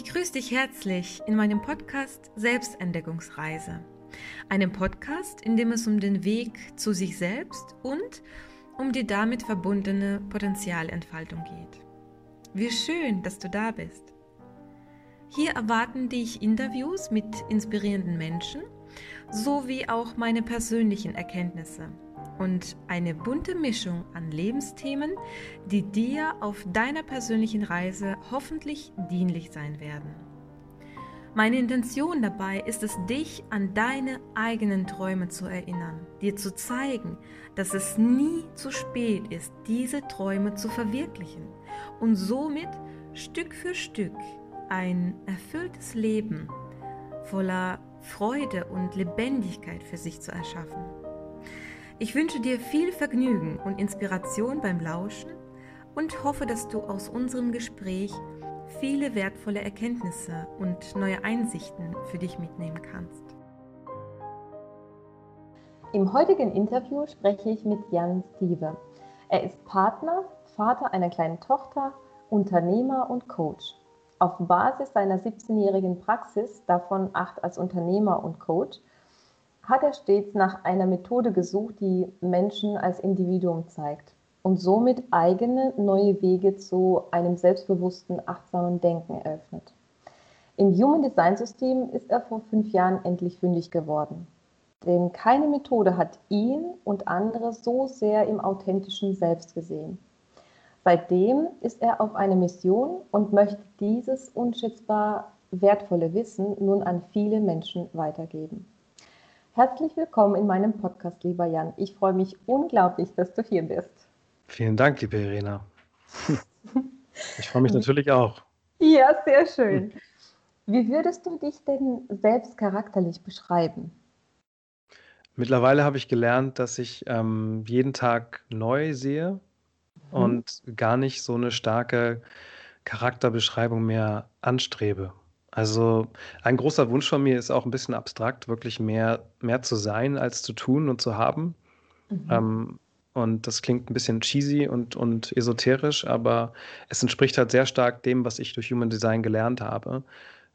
Ich grüße dich herzlich in meinem Podcast Selbstentdeckungsreise. Einem Podcast, in dem es um den Weg zu sich selbst und um die damit verbundene Potenzialentfaltung geht. Wie schön, dass du da bist. Hier erwarten dich Interviews mit inspirierenden Menschen sowie auch meine persönlichen Erkenntnisse und eine bunte Mischung an Lebensthemen, die dir auf deiner persönlichen Reise hoffentlich dienlich sein werden. Meine Intention dabei ist es, dich an deine eigenen Träume zu erinnern, dir zu zeigen, dass es nie zu spät ist, diese Träume zu verwirklichen und somit Stück für Stück ein erfülltes Leben voller Freude und Lebendigkeit für sich zu erschaffen. Ich wünsche dir viel Vergnügen und Inspiration beim Lauschen und hoffe, dass du aus unserem Gespräch viele wertvolle Erkenntnisse und neue Einsichten für dich mitnehmen kannst. Im heutigen Interview spreche ich mit Jan Stieve. Er ist Partner, Vater einer kleinen Tochter, Unternehmer und Coach. Auf Basis seiner 17-jährigen Praxis, davon acht als Unternehmer und Coach, hat er stets nach einer Methode gesucht, die Menschen als Individuum zeigt und somit eigene neue Wege zu einem selbstbewussten, achtsamen Denken eröffnet. Im Human Design System ist er vor fünf Jahren endlich fündig geworden. Denn keine Methode hat ihn und andere so sehr im authentischen Selbst gesehen. Seitdem ist er auf eine Mission und möchte dieses unschätzbar wertvolle Wissen nun an viele Menschen weitergeben. Herzlich willkommen in meinem Podcast, lieber Jan. Ich freue mich unglaublich, dass du hier bist. Vielen Dank, liebe Irena. Ich freue mich natürlich auch. Ja, sehr schön. Wie würdest du dich denn selbst charakterlich beschreiben? Mittlerweile habe ich gelernt, dass ich ähm, jeden Tag neu sehe mhm. und gar nicht so eine starke Charakterbeschreibung mehr anstrebe. Also ein großer Wunsch von mir ist auch ein bisschen abstrakt, wirklich mehr, mehr zu sein als zu tun und zu haben. Mhm. Ähm, und das klingt ein bisschen cheesy und, und esoterisch, aber es entspricht halt sehr stark dem, was ich durch Human Design gelernt habe,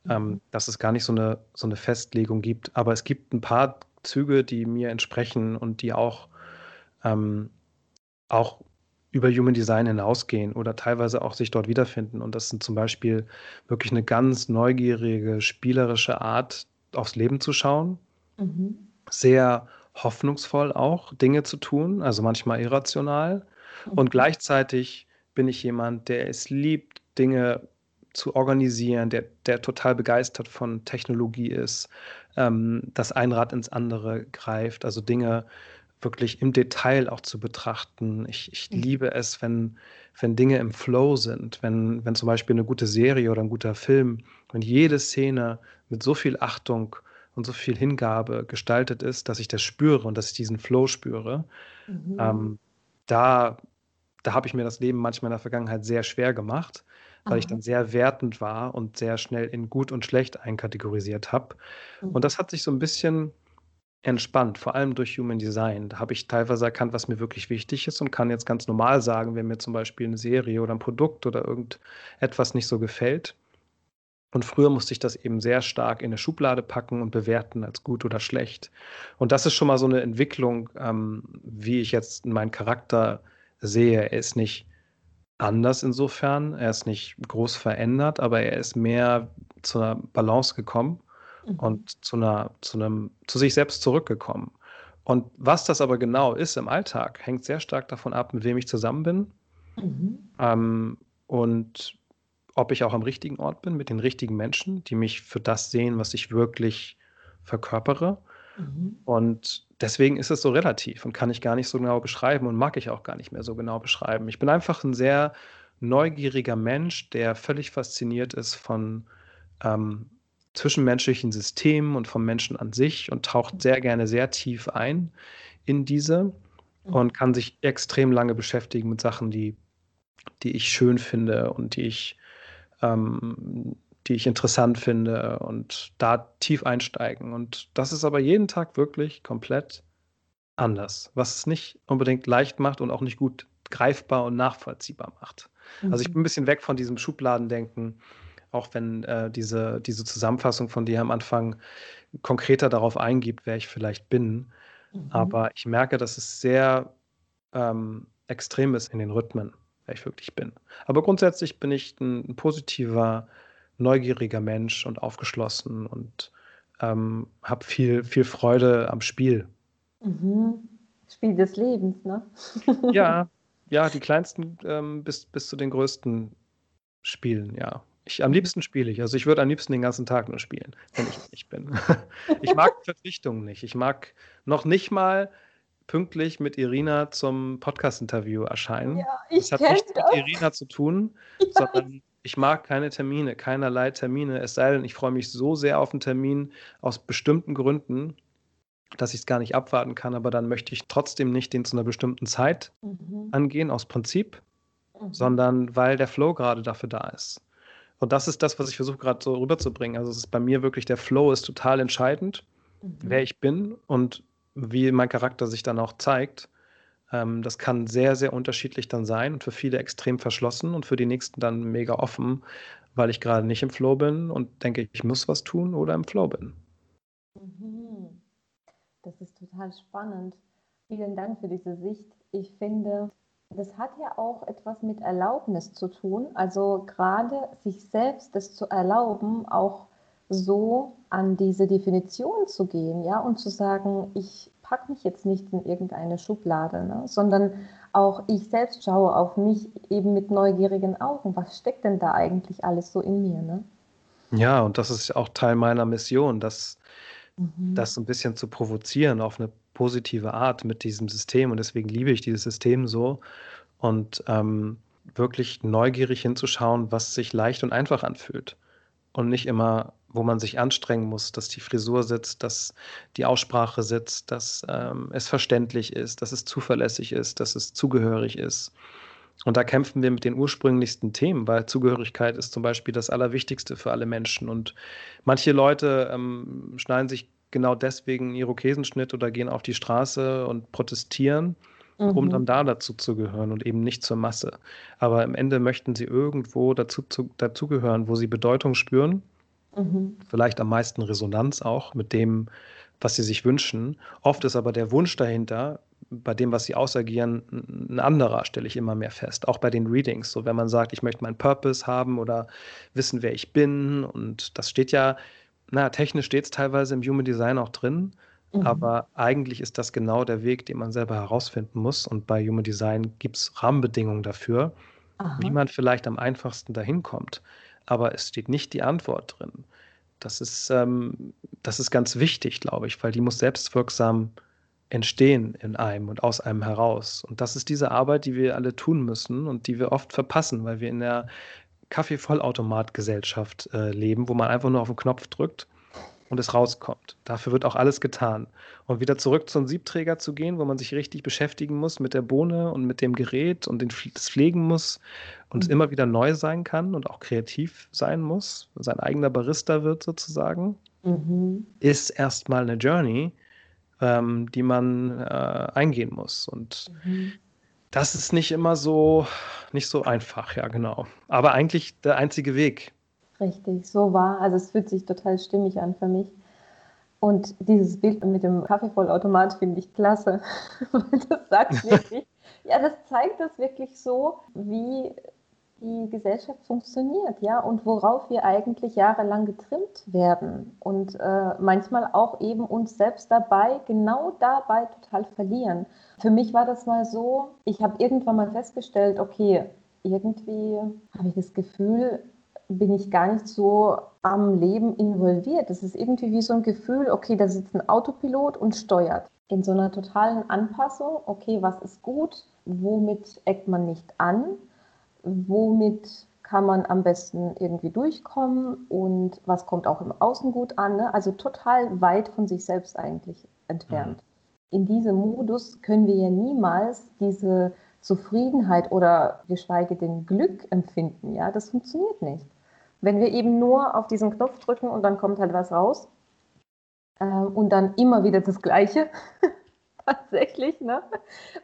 ähm, mhm. ähm, dass es gar nicht so eine, so eine Festlegung gibt. Aber es gibt ein paar Züge, die mir entsprechen und die auch, ähm, auch über Human Design hinausgehen oder teilweise auch sich dort wiederfinden. Und das sind zum Beispiel wirklich eine ganz neugierige, spielerische Art, aufs Leben zu schauen. Mhm. Sehr hoffnungsvoll auch, Dinge zu tun, also manchmal irrational. Mhm. Und gleichzeitig bin ich jemand, der es liebt, Dinge zu organisieren, der, der total begeistert von Technologie ist, ähm, das ein Rad ins andere greift, also Dinge wirklich im Detail auch zu betrachten. Ich, ich mhm. liebe es, wenn, wenn Dinge im Flow sind, wenn, wenn zum Beispiel eine gute Serie oder ein guter Film, wenn jede Szene mit so viel Achtung und so viel Hingabe gestaltet ist, dass ich das spüre und dass ich diesen Flow spüre. Mhm. Ähm, da da habe ich mir das Leben manchmal in der Vergangenheit sehr schwer gemacht, weil Aha. ich dann sehr wertend war und sehr schnell in gut und schlecht einkategorisiert habe. Mhm. Und das hat sich so ein bisschen entspannt, vor allem durch Human Design. Da habe ich teilweise erkannt, was mir wirklich wichtig ist und kann jetzt ganz normal sagen, wenn mir zum Beispiel eine Serie oder ein Produkt oder irgendetwas nicht so gefällt. Und früher musste ich das eben sehr stark in eine Schublade packen und bewerten als gut oder schlecht. Und das ist schon mal so eine Entwicklung, ähm, wie ich jetzt meinen Charakter sehe. Er ist nicht anders insofern, er ist nicht groß verändert, aber er ist mehr zu einer Balance gekommen mhm. und zu, einer, zu, einem, zu sich selbst zurückgekommen. Und was das aber genau ist im Alltag, hängt sehr stark davon ab, mit wem ich zusammen bin mhm. ähm, und ob ich auch am richtigen Ort bin, mit den richtigen Menschen, die mich für das sehen, was ich wirklich verkörpere. Mhm. Und deswegen ist es so relativ und kann ich gar nicht so genau beschreiben und mag ich auch gar nicht mehr so genau beschreiben. Ich bin einfach ein sehr neugieriger Mensch, der völlig fasziniert ist von ähm, zwischenmenschlichen Systemen und vom Menschen an sich und taucht sehr gerne sehr tief ein in diese mhm. und kann sich extrem lange beschäftigen mit Sachen, die, die ich schön finde und die ich, ähm, die ich interessant finde und da tief einsteigen. Und das ist aber jeden Tag wirklich komplett anders, was es nicht unbedingt leicht macht und auch nicht gut greifbar und nachvollziehbar macht. Mhm. Also ich mhm. bin ein bisschen weg von diesem Schubladendenken auch wenn äh, diese, diese Zusammenfassung von dir am Anfang konkreter darauf eingibt, wer ich vielleicht bin. Mhm. Aber ich merke, dass es sehr ähm, extrem ist in den Rhythmen, wer ich wirklich bin. Aber grundsätzlich bin ich ein, ein positiver, neugieriger Mensch und aufgeschlossen und ähm, habe viel, viel Freude am Spiel. Mhm. Spiel des Lebens, ne? ja, ja, die kleinsten ähm, bis, bis zu den größten Spielen, ja. Ich, am liebsten spiele ich. Also ich würde am liebsten den ganzen Tag nur spielen, wenn ich nicht bin. ich mag Verpflichtungen nicht. Ich mag noch nicht mal pünktlich mit Irina zum Podcast-Interview erscheinen. Ja, ich das hat nichts das. mit Irina zu tun, ja. sondern ich mag keine Termine, keinerlei Termine. Es sei denn, ich freue mich so sehr auf einen Termin aus bestimmten Gründen, dass ich es gar nicht abwarten kann, aber dann möchte ich trotzdem nicht den zu einer bestimmten Zeit mhm. angehen, aus Prinzip, mhm. sondern weil der Flow gerade dafür da ist. Und das ist das, was ich versuche gerade so rüberzubringen. Also es ist bei mir wirklich, der Flow ist total entscheidend, mhm. wer ich bin und wie mein Charakter sich dann auch zeigt. Ähm, das kann sehr, sehr unterschiedlich dann sein und für viele extrem verschlossen und für die nächsten dann mega offen, weil ich gerade nicht im Flow bin und denke, ich muss was tun oder im Flow bin. Mhm. Das ist total spannend. Vielen Dank für diese Sicht. Ich finde, das hat ja auch etwas mit Erlaubnis zu tun. Also gerade sich selbst das zu erlauben, auch so an diese Definition zu gehen, ja, und zu sagen, ich packe mich jetzt nicht in irgendeine Schublade, ne, sondern auch ich selbst schaue auf mich eben mit neugierigen Augen. Was steckt denn da eigentlich alles so in mir, ne? Ja, und das ist auch Teil meiner Mission, das, mhm. das so ein bisschen zu provozieren auf eine positive Art mit diesem System. Und deswegen liebe ich dieses System so. Und ähm, wirklich neugierig hinzuschauen, was sich leicht und einfach anfühlt. Und nicht immer wo man sich anstrengen muss, dass die Frisur sitzt, dass die Aussprache sitzt, dass ähm, es verständlich ist, dass es zuverlässig ist, dass es zugehörig ist. Und da kämpfen wir mit den ursprünglichsten Themen, weil Zugehörigkeit ist zum Beispiel das Allerwichtigste für alle Menschen. Und manche Leute ähm, schneiden sich genau deswegen einen Irokesenschnitt oder gehen auf die Straße und protestieren, mhm. um dann da dazu zu gehören und eben nicht zur Masse. Aber am Ende möchten sie irgendwo dazu, zu, dazugehören, wo sie Bedeutung spüren Mhm. Vielleicht am meisten Resonanz auch mit dem, was sie sich wünschen. Oft ist aber der Wunsch dahinter, bei dem, was sie ausagieren, ein anderer, stelle ich immer mehr fest. Auch bei den Readings. So, wenn man sagt, ich möchte meinen Purpose haben oder wissen, wer ich bin. Und das steht ja, na, technisch steht es teilweise im Human Design auch drin. Mhm. Aber eigentlich ist das genau der Weg, den man selber herausfinden muss. Und bei Human Design gibt es Rahmenbedingungen dafür, Aha. wie man vielleicht am einfachsten dahin kommt aber es steht nicht die Antwort drin. Das ist, ähm, das ist ganz wichtig, glaube ich, weil die muss selbstwirksam entstehen in einem und aus einem heraus. Und das ist diese Arbeit, die wir alle tun müssen und die wir oft verpassen, weil wir in der Kaffeevollautomat-Gesellschaft äh, leben, wo man einfach nur auf den Knopf drückt und es rauskommt. Dafür wird auch alles getan. Und wieder zurück zum Siebträger zu gehen, wo man sich richtig beschäftigen muss mit der Bohne und mit dem Gerät und den, das pflegen muss und mhm. immer wieder neu sein kann und auch kreativ sein muss, sein eigener Barista wird sozusagen, mhm. ist erstmal eine Journey, ähm, die man äh, eingehen muss. Und mhm. Das ist nicht immer so, nicht so einfach, ja, genau. Aber eigentlich der einzige Weg, Richtig, so war. Also es fühlt sich total stimmig an für mich. Und dieses Bild mit dem Kaffeevollautomat finde ich klasse. das sagt wirklich, ja, das zeigt das wirklich so, wie die Gesellschaft funktioniert, ja, und worauf wir eigentlich jahrelang getrimmt werden und äh, manchmal auch eben uns selbst dabei, genau dabei total verlieren. Für mich war das mal so, ich habe irgendwann mal festgestellt, okay, irgendwie habe ich das Gefühl, bin ich gar nicht so am Leben involviert. Das ist irgendwie wie so ein Gefühl, okay, da sitzt ein Autopilot und steuert. In so einer totalen Anpassung, okay, was ist gut, womit eckt man nicht an, womit kann man am besten irgendwie durchkommen und was kommt auch im Außen gut an. Ne? Also total weit von sich selbst eigentlich entfernt. Mhm. In diesem Modus können wir ja niemals diese Zufriedenheit oder geschweige denn Glück empfinden. Ja, das funktioniert nicht. Wenn wir eben nur auf diesen Knopf drücken und dann kommt halt was raus äh, und dann immer wieder das Gleiche, tatsächlich, ne?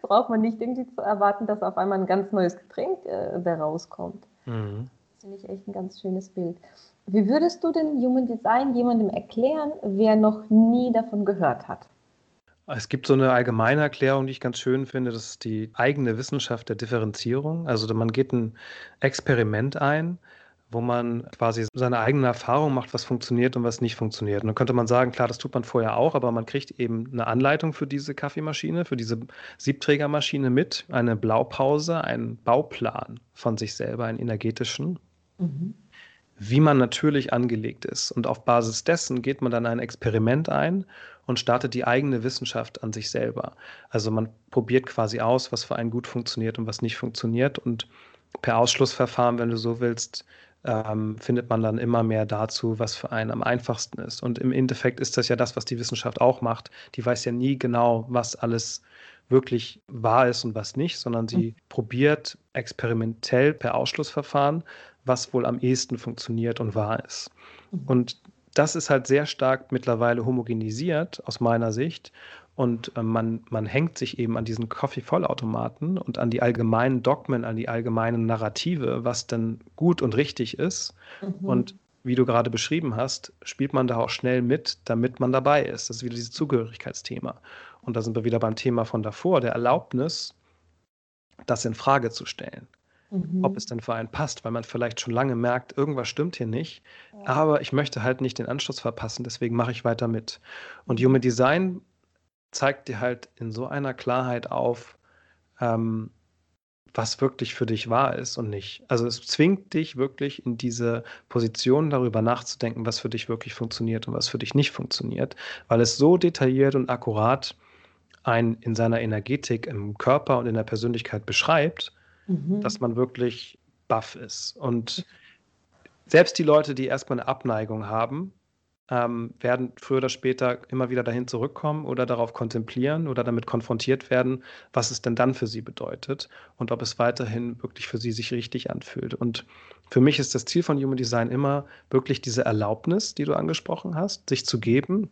braucht man nicht irgendwie zu erwarten, dass auf einmal ein ganz neues Getränk äh, da rauskommt. Mhm. finde ich echt ein ganz schönes Bild. Wie würdest du denn Human Design jemandem erklären, wer noch nie davon gehört hat? Es gibt so eine allgemeine Erklärung, die ich ganz schön finde. Das ist die eigene Wissenschaft der Differenzierung. Also man geht ein Experiment ein, wo man quasi seine eigene Erfahrung macht, was funktioniert und was nicht funktioniert. Und dann könnte man sagen, klar, das tut man vorher auch, aber man kriegt eben eine Anleitung für diese Kaffeemaschine, für diese Siebträgermaschine mit, eine Blaupause, einen Bauplan von sich selber, einen energetischen. Mhm wie man natürlich angelegt ist. Und auf Basis dessen geht man dann ein Experiment ein und startet die eigene Wissenschaft an sich selber. Also man probiert quasi aus, was für einen gut funktioniert und was nicht funktioniert. Und per Ausschlussverfahren, wenn du so willst, ähm, findet man dann immer mehr dazu, was für einen am einfachsten ist. Und im Endeffekt ist das ja das, was die Wissenschaft auch macht. Die weiß ja nie genau, was alles wirklich wahr ist und was nicht, sondern sie mhm. probiert experimentell per Ausschlussverfahren was wohl am ehesten funktioniert und wahr ist. Mhm. Und das ist halt sehr stark mittlerweile homogenisiert aus meiner Sicht. Und äh, man, man hängt sich eben an diesen Coffee-Vollautomaten und an die allgemeinen Dogmen, an die allgemeinen Narrative, was denn gut und richtig ist. Mhm. Und wie du gerade beschrieben hast, spielt man da auch schnell mit, damit man dabei ist. Das ist wieder dieses Zugehörigkeitsthema. Und da sind wir wieder beim Thema von davor, der Erlaubnis, das in Frage zu stellen mhm. ob es denn für einen passt, weil man vielleicht schon lange merkt, irgendwas stimmt hier nicht, aber ich möchte halt nicht den Anschluss verpassen, deswegen mache ich weiter mit. Und. Human Design zeigt dir halt in so einer Klarheit auf, ähm, was wirklich für dich wahr ist und nicht. Also es zwingt dich wirklich in diese Position darüber nachzudenken, was für dich wirklich funktioniert und was für dich nicht funktioniert, weil es so detailliert und akkurat ein in seiner Energetik im Körper und in der Persönlichkeit beschreibt, mhm. dass man wirklich baff ist. Und selbst die Leute, die erstmal eine Abneigung haben, ähm, werden früher oder später immer wieder dahin zurückkommen oder darauf kontemplieren oder damit konfrontiert werden, was es denn dann für sie bedeutet und ob es weiterhin wirklich für sie sich richtig anfühlt. Und für mich ist das Ziel von Human Design immer wirklich diese Erlaubnis, die du angesprochen hast, sich zu geben,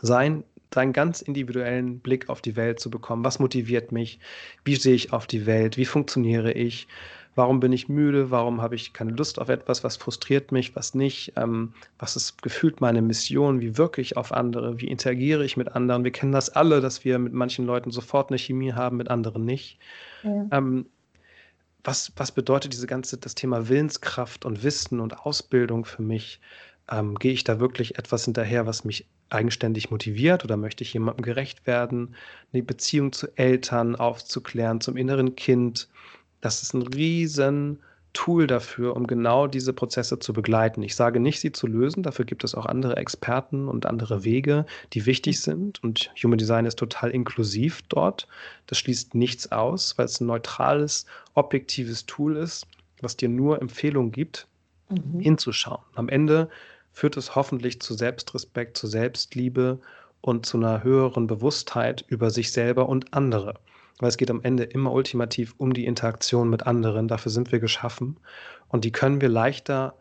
sein seinen ganz individuellen Blick auf die Welt zu bekommen. Was motiviert mich? Wie sehe ich auf die Welt? Wie funktioniere ich? Warum bin ich müde? Warum habe ich keine Lust auf etwas? Was frustriert mich? Was nicht? Ähm, was ist gefühlt meine Mission? Wie wirke ich auf andere? Wie interagiere ich mit anderen? Wir kennen das alle, dass wir mit manchen Leuten sofort eine Chemie haben, mit anderen nicht. Ja. Ähm, was, was bedeutet diese ganze, das Thema Willenskraft und Wissen und Ausbildung für mich? Ähm, gehe ich da wirklich etwas hinterher, was mich eigenständig motiviert oder möchte ich jemandem gerecht werden? Eine Beziehung zu Eltern aufzuklären, zum inneren Kind. Das ist ein riesen Tool dafür, um genau diese Prozesse zu begleiten. Ich sage nicht, sie zu lösen, dafür gibt es auch andere Experten und andere Wege, die wichtig sind. Und Human Design ist total inklusiv dort. Das schließt nichts aus, weil es ein neutrales, objektives Tool ist, was dir nur Empfehlungen gibt, mhm. hinzuschauen. Am Ende führt es hoffentlich zu Selbstrespekt, zu Selbstliebe und zu einer höheren Bewusstheit über sich selber und andere. Weil es geht am Ende immer ultimativ um die Interaktion mit anderen. Dafür sind wir geschaffen. Und die können wir leichter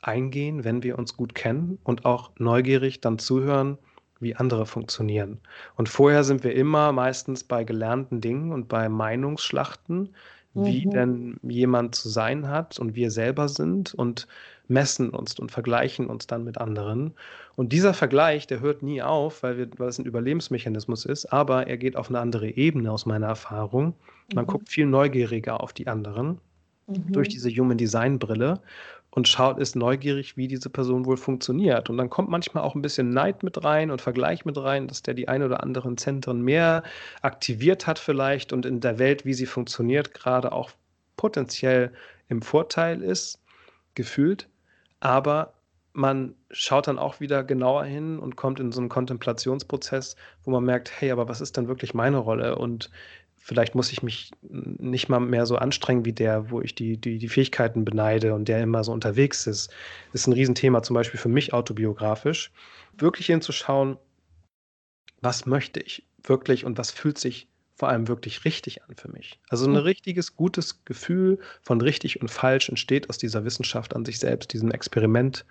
eingehen, wenn wir uns gut kennen und auch neugierig dann zuhören, wie andere funktionieren. Und vorher sind wir immer meistens bei gelernten Dingen und bei Meinungsschlachten, wie mhm. denn jemand zu sein hat und wir selber sind und messen uns und vergleichen uns dann mit anderen. Und dieser Vergleich, der hört nie auf, weil, wir, weil es ein Überlebensmechanismus ist, aber er geht auf eine andere Ebene aus meiner Erfahrung. Man mhm. guckt viel neugieriger auf die anderen mhm. durch diese Human Design Brille und schaut, ist neugierig, wie diese Person wohl funktioniert. Und dann kommt manchmal auch ein bisschen Neid mit rein und Vergleich mit rein, dass der die ein oder anderen Zentren mehr aktiviert hat vielleicht und in der Welt, wie sie funktioniert, gerade auch potenziell im Vorteil ist, gefühlt. Aber man schaut dann auch wieder genauer hin und kommt in so einen Kontemplationsprozess, wo man merkt, hey, aber was ist denn wirklich meine Rolle? Und vielleicht muss ich mich nicht mal mehr so anstrengen wie der, wo ich die, die, die Fähigkeiten beneide und der immer so unterwegs ist. Das ist ein Riesenthema, zum Beispiel für mich autobiografisch. Wirklich hinzuschauen, was möchte ich wirklich und was fühlt sich vor allem wirklich richtig an für mich. Also ein richtiges, gutes Gefühl von richtig und falsch entsteht aus dieser Wissenschaft an sich selbst, diesem Experiment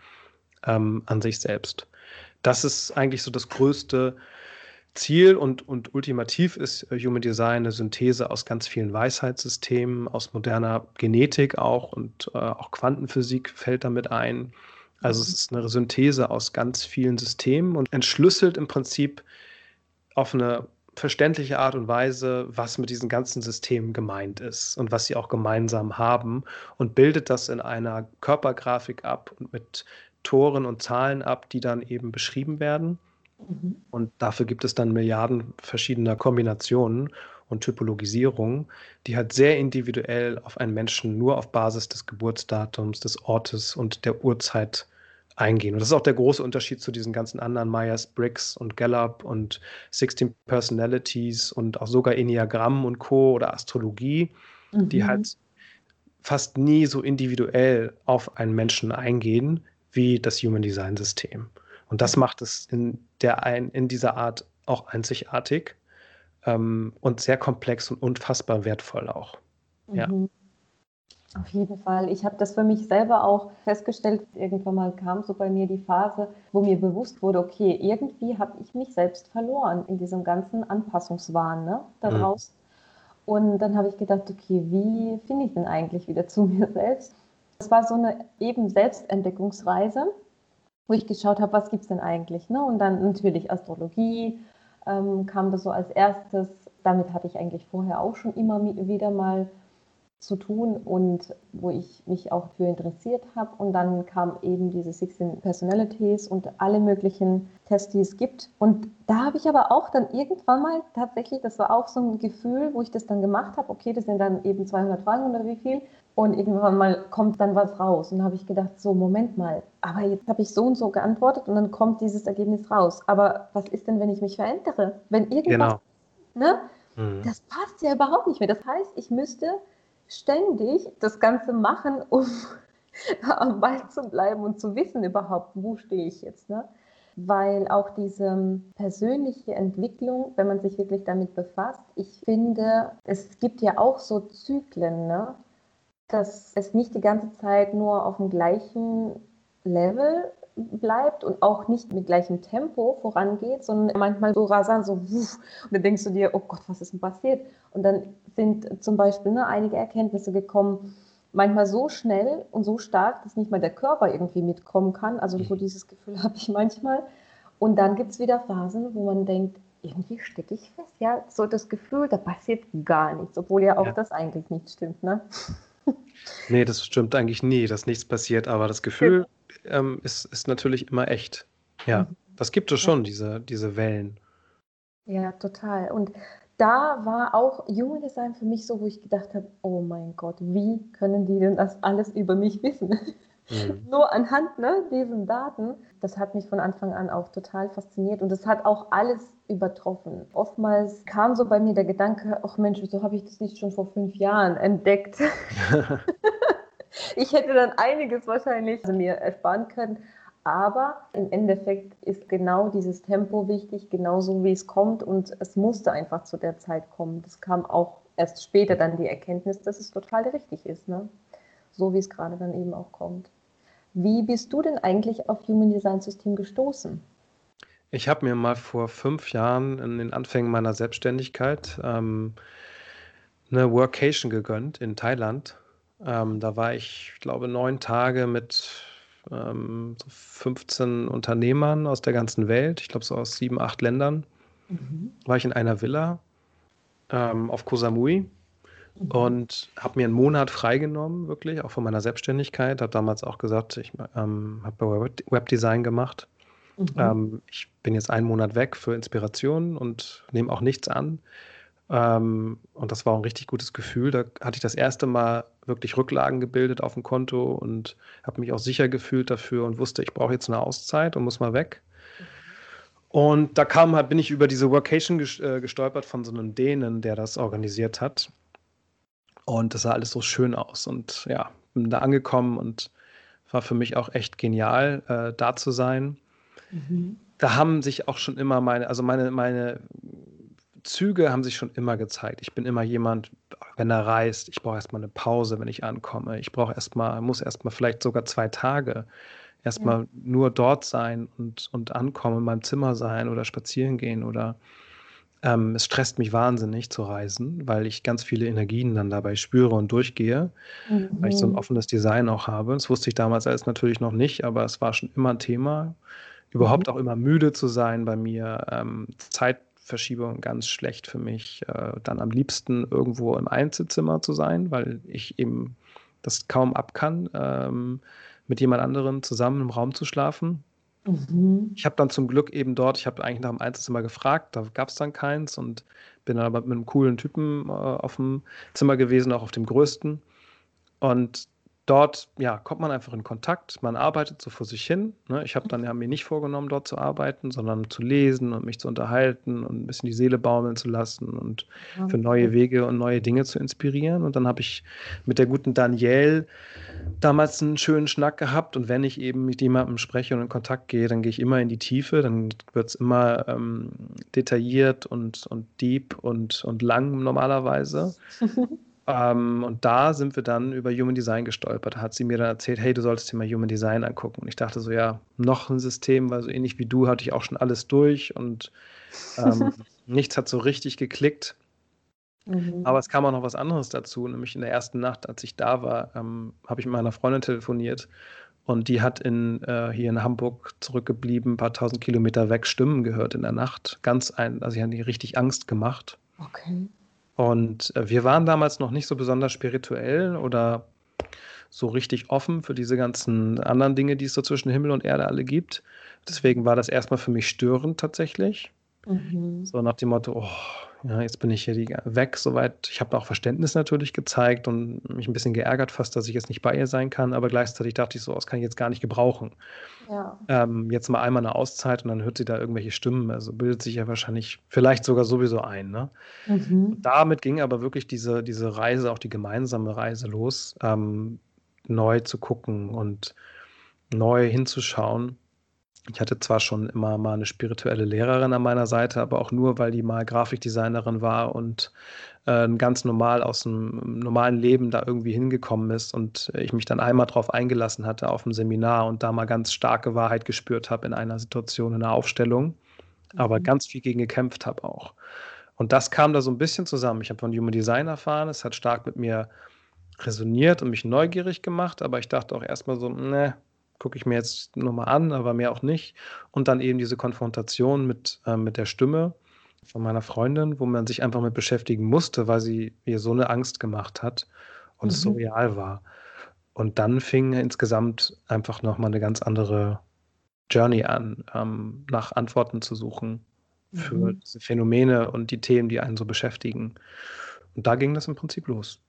ähm, an sich selbst. Das ist eigentlich so das größte Ziel und, und ultimativ ist äh, Human Design eine Synthese aus ganz vielen Weisheitssystemen, aus moderner Genetik auch und äh, auch Quantenphysik fällt damit ein. Also es ist eine Synthese aus ganz vielen Systemen und entschlüsselt im Prinzip auf eine verständliche Art und Weise, was mit diesen ganzen Systemen gemeint ist und was sie auch gemeinsam haben und bildet das in einer Körpergrafik ab und mit Toren und Zahlen ab, die dann eben beschrieben werden. Mhm. Und dafür gibt es dann Milliarden verschiedener Kombinationen und Typologisierungen, die halt sehr individuell auf einen Menschen nur auf Basis des Geburtsdatums, des Ortes und der Uhrzeit eingehen. Und das ist auch der große Unterschied zu diesen ganzen anderen Myers-Briggs und Gallup und 16 Personalities und auch sogar Enneagramm und Co. oder Astrologie, mhm. die halt fast nie so individuell auf einen Menschen eingehen wie das Human Design System. Und das macht es in, der ein, in dieser Art auch einzigartig ähm, und sehr komplex und unfassbar wertvoll auch. Mhm. Ja. Auf jeden Fall. Ich habe das für mich selber auch festgestellt. Irgendwann mal kam so bei mir die Phase, wo mir bewusst wurde, okay, irgendwie habe ich mich selbst verloren in diesem ganzen Anpassungswahn ne, daraus. Mhm. Und dann habe ich gedacht, okay, wie finde ich denn eigentlich wieder zu mir selbst? Das war so eine eben Selbstentdeckungsreise, wo ich geschaut habe, was gibt es denn eigentlich? Ne? Und dann natürlich Astrologie ähm, kam das so als erstes. Damit hatte ich eigentlich vorher auch schon immer wieder mal zu tun und wo ich mich auch für interessiert habe. Und dann kam eben diese 16 Personalities und alle möglichen Tests, die es gibt. Und da habe ich aber auch dann irgendwann mal tatsächlich, das war auch so ein Gefühl, wo ich das dann gemacht habe, okay, das sind dann eben 200 Fragen oder wie viel. Und irgendwann mal kommt dann was raus. Und dann habe ich gedacht, so, Moment mal, aber jetzt habe ich so und so geantwortet und dann kommt dieses Ergebnis raus. Aber was ist denn, wenn ich mich verändere? Wenn irgendwas, genau. ne? Mhm. Das passt ja überhaupt nicht mehr. Das heißt, ich müsste ständig das Ganze machen, um am Ball zu bleiben und zu wissen überhaupt, wo stehe ich jetzt. Ne? Weil auch diese persönliche Entwicklung, wenn man sich wirklich damit befasst, ich finde, es gibt ja auch so Zyklen, ne? dass es nicht die ganze Zeit nur auf dem gleichen Level bleibt und auch nicht mit gleichem Tempo vorangeht, sondern manchmal so rasant, so wuff, und dann denkst du dir, oh Gott, was ist denn passiert? Und dann sind zum Beispiel ne, einige Erkenntnisse gekommen, manchmal so schnell und so stark, dass nicht mal der Körper irgendwie mitkommen kann. Also so dieses Gefühl habe ich manchmal. Und dann gibt es wieder Phasen, wo man denkt, irgendwie stecke ich fest. Ja, so das Gefühl, da passiert gar nichts, obwohl ja auch ja. das eigentlich nicht stimmt. Ne? Nee, das stimmt eigentlich nie, dass nichts passiert, aber das Gefühl ähm, ist, ist natürlich immer echt. Ja, mhm. das gibt es schon, diese, diese Wellen. Ja, total. Und da war auch Human Design für mich so, wo ich gedacht habe, oh mein Gott, wie können die denn das alles über mich wissen? Mhm. Nur anhand ne, diesen Daten. Das hat mich von Anfang an auch total fasziniert und das hat auch alles übertroffen. Oftmals kam so bei mir der Gedanke, ach Mensch, wieso habe ich das nicht schon vor fünf Jahren entdeckt? ich hätte dann einiges wahrscheinlich mir ersparen können. Aber im Endeffekt ist genau dieses Tempo wichtig, genauso wie es kommt. Und es musste einfach zu der Zeit kommen. Das kam auch erst später dann die Erkenntnis, dass es total richtig ist. Ne? So wie es gerade dann eben auch kommt. Wie bist du denn eigentlich auf Human Design System gestoßen? Ich habe mir mal vor fünf Jahren in den Anfängen meiner Selbstständigkeit ähm, eine Workation gegönnt in Thailand. Ähm, da war ich, glaube neun Tage mit ähm, so 15 Unternehmern aus der ganzen Welt, ich glaube so aus sieben, acht Ländern. Mhm. War ich in einer Villa ähm, auf Koh Samui mhm. und habe mir einen Monat freigenommen, wirklich, auch von meiner Selbstständigkeit. Habe damals auch gesagt, ich ähm, habe bei Webdesign gemacht. Mhm. Ähm, ich bin jetzt einen Monat weg für Inspiration und nehme auch nichts an. Ähm, und das war ein richtig gutes Gefühl. Da hatte ich das erste Mal wirklich Rücklagen gebildet auf dem Konto und habe mich auch sicher gefühlt dafür und wusste, ich brauche jetzt eine Auszeit und muss mal weg. Und da kam halt, bin ich über diese Workation äh, gestolpert von so einem Dänen, der das organisiert hat. Und das sah alles so schön aus. Und ja, bin da angekommen und war für mich auch echt genial, äh, da zu sein. Mhm. Da haben sich auch schon immer meine, also meine, meine Züge haben sich schon immer gezeigt. Ich bin immer jemand, wenn er reist, ich brauche erstmal eine Pause, wenn ich ankomme. Ich brauche erstmal, muss erstmal vielleicht sogar zwei Tage Erstmal ja. nur dort sein und, und ankommen, in meinem Zimmer sein oder spazieren gehen oder ähm, es stresst mich wahnsinnig zu reisen, weil ich ganz viele Energien dann dabei spüre und durchgehe, mhm. weil ich so ein mhm. offenes Design auch habe. Das wusste ich damals alles natürlich noch nicht, aber es war schon immer ein Thema. Überhaupt mhm. auch immer müde zu sein bei mir, ähm, Zeitverschiebung ganz schlecht für mich. Äh, dann am liebsten irgendwo im Einzelzimmer zu sein, weil ich eben das kaum ab kann, ähm, mit jemand anderem zusammen im Raum zu schlafen. Mhm. Ich habe dann zum Glück eben dort, ich habe eigentlich nach dem Einzelzimmer gefragt, da gab es dann keins und bin dann aber mit einem coolen Typen äh, auf dem Zimmer gewesen, auch auf dem größten. Und dort ja, kommt man einfach in Kontakt, man arbeitet so vor sich hin. Ne? Ich habe dann ja mir nicht vorgenommen, dort zu arbeiten, sondern zu lesen und mich zu unterhalten und ein bisschen die Seele baumeln zu lassen und für neue Wege und neue Dinge zu inspirieren. Und dann habe ich mit der guten Danielle damals einen schönen Schnack gehabt. Und wenn ich eben mit jemandem spreche und in Kontakt gehe, dann gehe ich immer in die Tiefe, dann wird es immer ähm, detailliert und, und deep und, und lang normalerweise. Ähm, und da sind wir dann über Human Design gestolpert. Da hat sie mir dann erzählt, hey, du solltest dir mal Human Design angucken. Und ich dachte so, ja, noch ein System, weil so ähnlich wie du hatte ich auch schon alles durch und ähm, nichts hat so richtig geklickt. Mhm. Aber es kam auch noch was anderes dazu, nämlich in der ersten Nacht, als ich da war, ähm, habe ich mit meiner Freundin telefoniert und die hat in, äh, hier in Hamburg zurückgeblieben, ein paar tausend Kilometer weg, Stimmen gehört in der Nacht. Ganz ein, also sie haben die richtig Angst gemacht. Okay. Und äh, wir waren damals noch nicht so besonders spirituell oder so richtig offen für diese ganzen anderen Dinge, die es so zwischen Himmel und Erde alle gibt. Deswegen war das erstmal für mich störend tatsächlich. Mhm. So nach dem Motto, oh, ja, jetzt bin ich hier weg, soweit. Ich habe auch Verständnis natürlich gezeigt und mich ein bisschen geärgert fast, dass ich jetzt nicht bei ihr sein kann, aber gleichzeitig dachte ich so, das kann ich jetzt gar nicht gebrauchen. Ja. Ähm, jetzt mal einmal eine Auszeit und dann hört sie da irgendwelche Stimmen, also bildet sich ja wahrscheinlich vielleicht sogar sowieso ein. Ne? Mhm. Damit ging aber wirklich diese, diese Reise, auch die gemeinsame Reise los, ähm, neu zu gucken und neu hinzuschauen ich hatte zwar schon immer mal eine spirituelle Lehrerin an meiner Seite, aber auch nur, weil die mal Grafikdesignerin war und äh, ganz normal aus dem normalen Leben da irgendwie hingekommen ist und ich mich dann einmal darauf eingelassen hatte auf dem Seminar und da mal ganz starke Wahrheit gespürt habe in einer Situation, in einer Aufstellung, mhm. aber ganz viel gegen gekämpft habe auch. Und das kam da so ein bisschen zusammen. Ich habe von Human Design erfahren, es hat stark mit mir resoniert und mich neugierig gemacht, aber ich dachte auch erstmal so, ne, gucke ich mir jetzt nochmal an, aber mehr auch nicht. Und dann eben diese Konfrontation mit, äh, mit der Stimme von meiner Freundin, wo man sich einfach mit beschäftigen musste, weil sie mir so eine Angst gemacht hat und mhm. es so mhm. real war. Und dann fing insgesamt einfach nochmal eine ganz andere Journey an, ähm, nach Antworten zu suchen für mhm. diese Phänomene und die Themen, die einen so beschäftigen. Und da ging das im Prinzip los.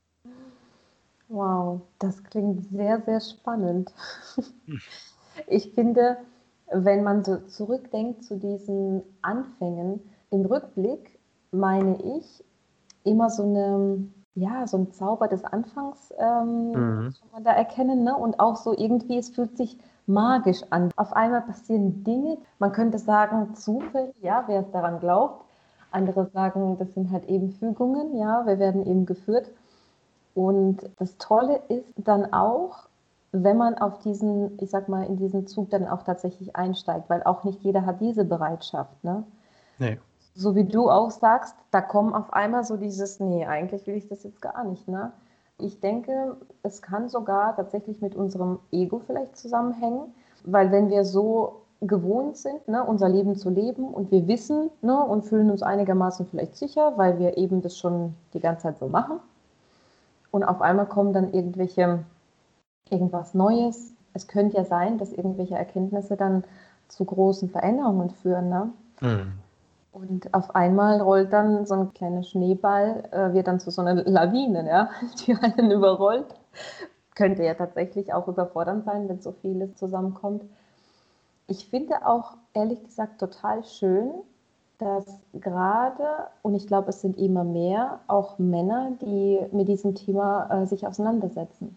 Wow, das klingt sehr, sehr spannend. Ich finde, wenn man so zurückdenkt zu diesen Anfängen, im Rückblick meine ich immer so eine, ja, so ein Zauber des Anfangs ähm, mhm. kann man da erkennen, ne? Und auch so irgendwie, es fühlt sich magisch an. Auf einmal passieren Dinge, man könnte sagen Zufall, ja, wer es daran glaubt. Andere sagen, das sind halt eben Fügungen, ja, wir werden eben geführt. Und das Tolle ist dann auch, wenn man auf diesen, ich sag mal, in diesen Zug dann auch tatsächlich einsteigt, weil auch nicht jeder hat diese Bereitschaft. Ne? Nee. So wie du auch sagst, da kommen auf einmal so dieses, nee, eigentlich will ich das jetzt gar nicht. Ne? Ich denke, es kann sogar tatsächlich mit unserem Ego vielleicht zusammenhängen, weil wenn wir so gewohnt sind, ne, unser Leben zu leben und wir wissen ne, und fühlen uns einigermaßen vielleicht sicher, weil wir eben das schon die ganze Zeit so machen, und auf einmal kommen dann irgendwelche, irgendwas Neues. Es könnte ja sein, dass irgendwelche Erkenntnisse dann zu großen Veränderungen führen. Ne? Mhm. Und auf einmal rollt dann so ein kleiner Schneeball, äh, wird dann zu so einer Lawine, ja, die einen überrollt. Könnte ja tatsächlich auch überfordernd sein, wenn so vieles zusammenkommt. Ich finde auch ehrlich gesagt total schön, dass gerade, und ich glaube, es sind immer mehr, auch Männer, die mit diesem Thema äh, sich auseinandersetzen.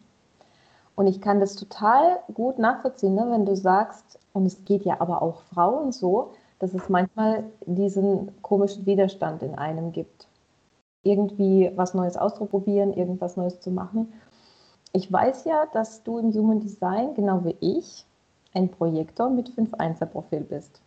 Und ich kann das total gut nachvollziehen, ne, wenn du sagst, und es geht ja aber auch Frauen so, dass es manchmal diesen komischen Widerstand in einem gibt. Irgendwie was Neues auszuprobieren, irgendwas Neues zu machen. Ich weiß ja, dass du im Human Design, genau wie ich, ein Projektor mit 5-1er-Profil bist.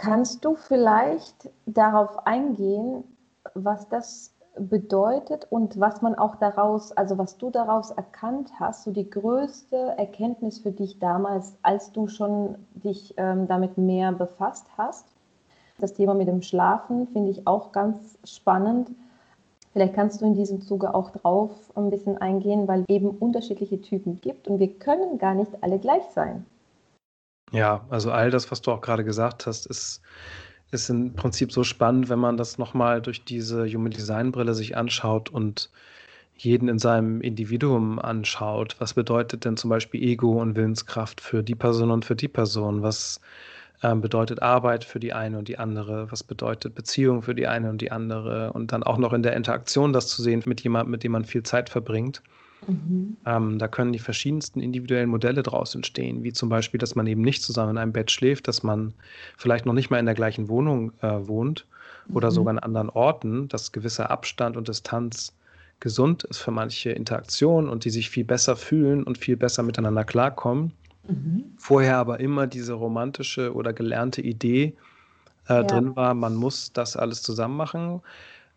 Kannst du vielleicht darauf eingehen, was das bedeutet und was man auch daraus, also was du daraus erkannt hast, so die größte Erkenntnis für dich damals, als du schon dich ähm, damit mehr befasst hast? Das Thema mit dem Schlafen finde ich auch ganz spannend. Vielleicht kannst du in diesem Zuge auch drauf ein bisschen eingehen, weil eben unterschiedliche Typen gibt und wir können gar nicht alle gleich sein. Ja, also all das, was du auch gerade gesagt hast, ist, ist im Prinzip so spannend, wenn man das nochmal durch diese Human Design Brille sich anschaut und jeden in seinem Individuum anschaut. Was bedeutet denn zum Beispiel Ego und Willenskraft für die Person und für die Person? Was ähm, bedeutet Arbeit für die eine und die andere, was bedeutet Beziehung für die eine und die andere und dann auch noch in der Interaktion das zu sehen mit jemandem, mit dem man viel Zeit verbringt. Mhm. Ähm, da können die verschiedensten individuellen Modelle draus entstehen, wie zum Beispiel, dass man eben nicht zusammen in einem Bett schläft, dass man vielleicht noch nicht mal in der gleichen Wohnung äh, wohnt oder mhm. sogar an anderen Orten, dass gewisser Abstand und Distanz gesund ist für manche Interaktionen und die sich viel besser fühlen und viel besser miteinander klarkommen. Mhm. Vorher aber immer diese romantische oder gelernte Idee äh, ja. drin war, man muss das alles zusammen machen.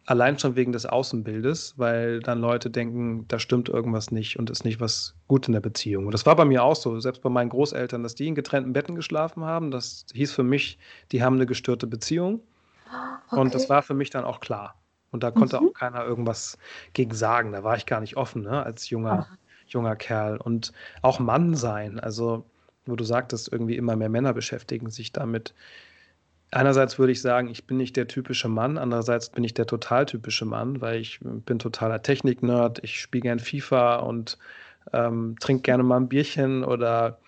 Allein schon wegen des Außenbildes, weil dann Leute denken, da stimmt irgendwas nicht und ist nicht was gut in der Beziehung. Und das war bei mir auch so, selbst bei meinen Großeltern, dass die in getrennten Betten geschlafen haben. Das hieß für mich, die haben eine gestörte Beziehung. Okay. Und das war für mich dann auch klar. Und da konnte mhm. auch keiner irgendwas gegen sagen. Da war ich gar nicht offen, ne, als junger junger Kerl und auch Mann sein. Also, wo du sagtest, irgendwie immer mehr Männer beschäftigen sich damit. Einerseits würde ich sagen, ich bin nicht der typische Mann, andererseits bin ich der total typische Mann, weil ich bin totaler Technik-Nerd, ich spiele gern FIFA und ähm, trinke gerne mal ein Bierchen oder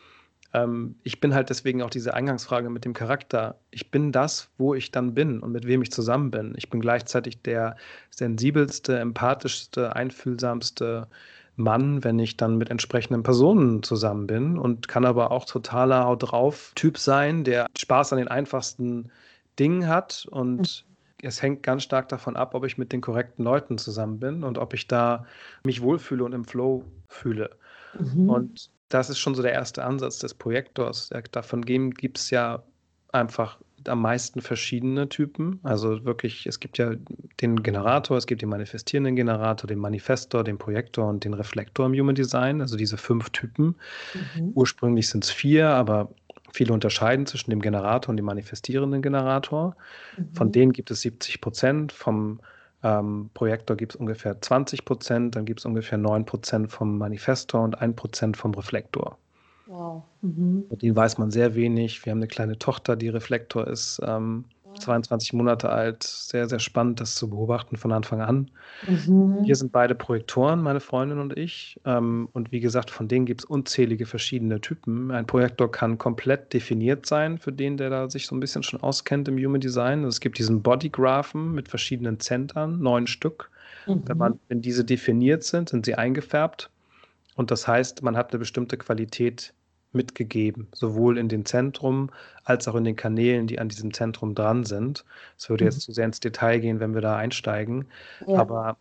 ähm, ich bin halt deswegen auch diese Eingangsfrage mit dem Charakter. Ich bin das, wo ich dann bin und mit wem ich zusammen bin. Ich bin gleichzeitig der sensibelste, empathischste, einfühlsamste, Mann, wenn ich dann mit entsprechenden Personen zusammen bin und kann aber auch totaler Haut drauf Typ sein, der Spaß an den einfachsten Dingen hat und mhm. es hängt ganz stark davon ab, ob ich mit den korrekten Leuten zusammen bin und ob ich da mich wohlfühle und im Flow fühle. Mhm. Und das ist schon so der erste Ansatz des Projektors. Davon gibt es ja einfach am meisten verschiedene Typen. Also wirklich, es gibt ja den Generator, es gibt den manifestierenden Generator, den Manifestor, den Projektor und den Reflektor im Human Design, also diese fünf Typen. Mhm. Ursprünglich sind es vier, aber viele unterscheiden zwischen dem Generator und dem manifestierenden Generator. Mhm. Von denen gibt es 70 Prozent, vom ähm, Projektor gibt es ungefähr 20 Prozent, dann gibt es ungefähr 9 Prozent vom Manifestor und 1 Prozent vom Reflektor. Wow. Mhm. Mit denen weiß man sehr wenig. Wir haben eine kleine Tochter, die Reflektor ist, ähm, 22 Monate alt. Sehr, sehr spannend, das zu beobachten von Anfang an. Mhm. Wir sind beide Projektoren, meine Freundin und ich. Ähm, und wie gesagt, von denen gibt es unzählige verschiedene Typen. Ein Projektor kann komplett definiert sein, für den, der da sich so ein bisschen schon auskennt im Human Design. Also es gibt diesen Bodygraphen mit verschiedenen Zentren, neun Stück. Mhm. Wenn, man, wenn diese definiert sind, sind sie eingefärbt. Und das heißt, man hat eine bestimmte Qualität mitgegeben, sowohl in den Zentrum als auch in den Kanälen, die an diesem Zentrum dran sind. Es würde jetzt mhm. zu sehr ins Detail gehen, wenn wir da einsteigen. Ja. Aber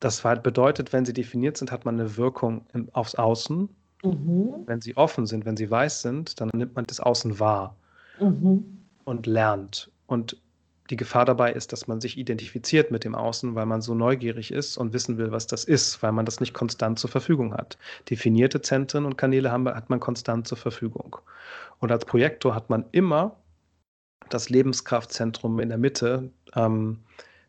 das bedeutet, wenn sie definiert sind, hat man eine Wirkung aufs Außen. Mhm. Wenn sie offen sind, wenn sie weiß sind, dann nimmt man das Außen wahr mhm. und lernt. Und die Gefahr dabei ist, dass man sich identifiziert mit dem Außen, weil man so neugierig ist und wissen will, was das ist, weil man das nicht konstant zur Verfügung hat. Definierte Zentren und Kanäle haben, hat man konstant zur Verfügung. Und als Projektor hat man immer das Lebenskraftzentrum in der Mitte, ähm,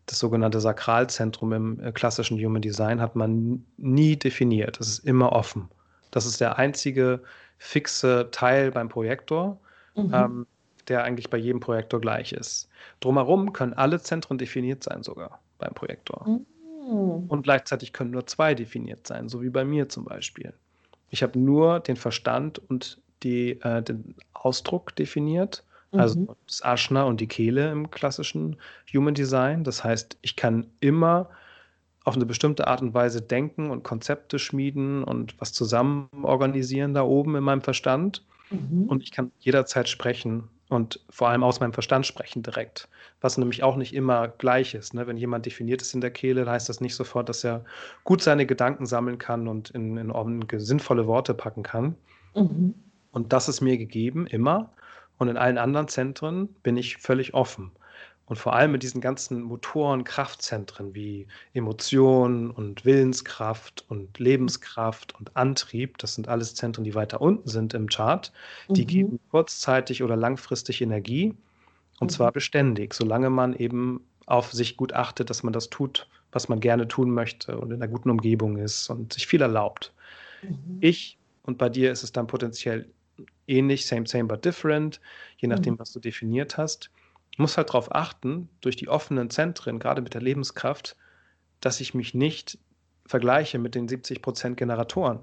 das sogenannte Sakralzentrum im äh, klassischen Human Design, hat man nie definiert. Das ist immer offen. Das ist der einzige fixe Teil beim Projektor. Mhm. Ähm, der eigentlich bei jedem Projektor gleich ist. Drumherum können alle Zentren definiert sein, sogar beim Projektor. Mhm. Und gleichzeitig können nur zwei definiert sein, so wie bei mir zum Beispiel. Ich habe nur den Verstand und die, äh, den Ausdruck definiert, also mhm. das Aschna und die Kehle im klassischen Human Design. Das heißt, ich kann immer auf eine bestimmte Art und Weise denken und Konzepte schmieden und was zusammen organisieren da oben in meinem Verstand. Mhm. Und ich kann jederzeit sprechen und vor allem aus meinem Verstand sprechen direkt, was nämlich auch nicht immer gleich ist. Ne? Wenn jemand definiert ist in der Kehle, heißt das nicht sofort, dass er gut seine Gedanken sammeln kann und in, in, in sinnvolle Worte packen kann. Mhm. Und das ist mir gegeben, immer. Und in allen anderen Zentren bin ich völlig offen. Und vor allem mit diesen ganzen Motoren, Kraftzentren wie Emotionen und Willenskraft und Lebenskraft und Antrieb, das sind alles Zentren, die weiter unten sind im Chart, die mhm. geben kurzzeitig oder langfristig Energie und mhm. zwar beständig, solange man eben auf sich gut achtet, dass man das tut, was man gerne tun möchte und in einer guten Umgebung ist und sich viel erlaubt. Mhm. Ich und bei dir ist es dann potenziell ähnlich, same, same, but different, je nachdem, mhm. was du definiert hast muss halt darauf achten, durch die offenen Zentren, gerade mit der Lebenskraft, dass ich mich nicht vergleiche mit den 70 Prozent Generatoren.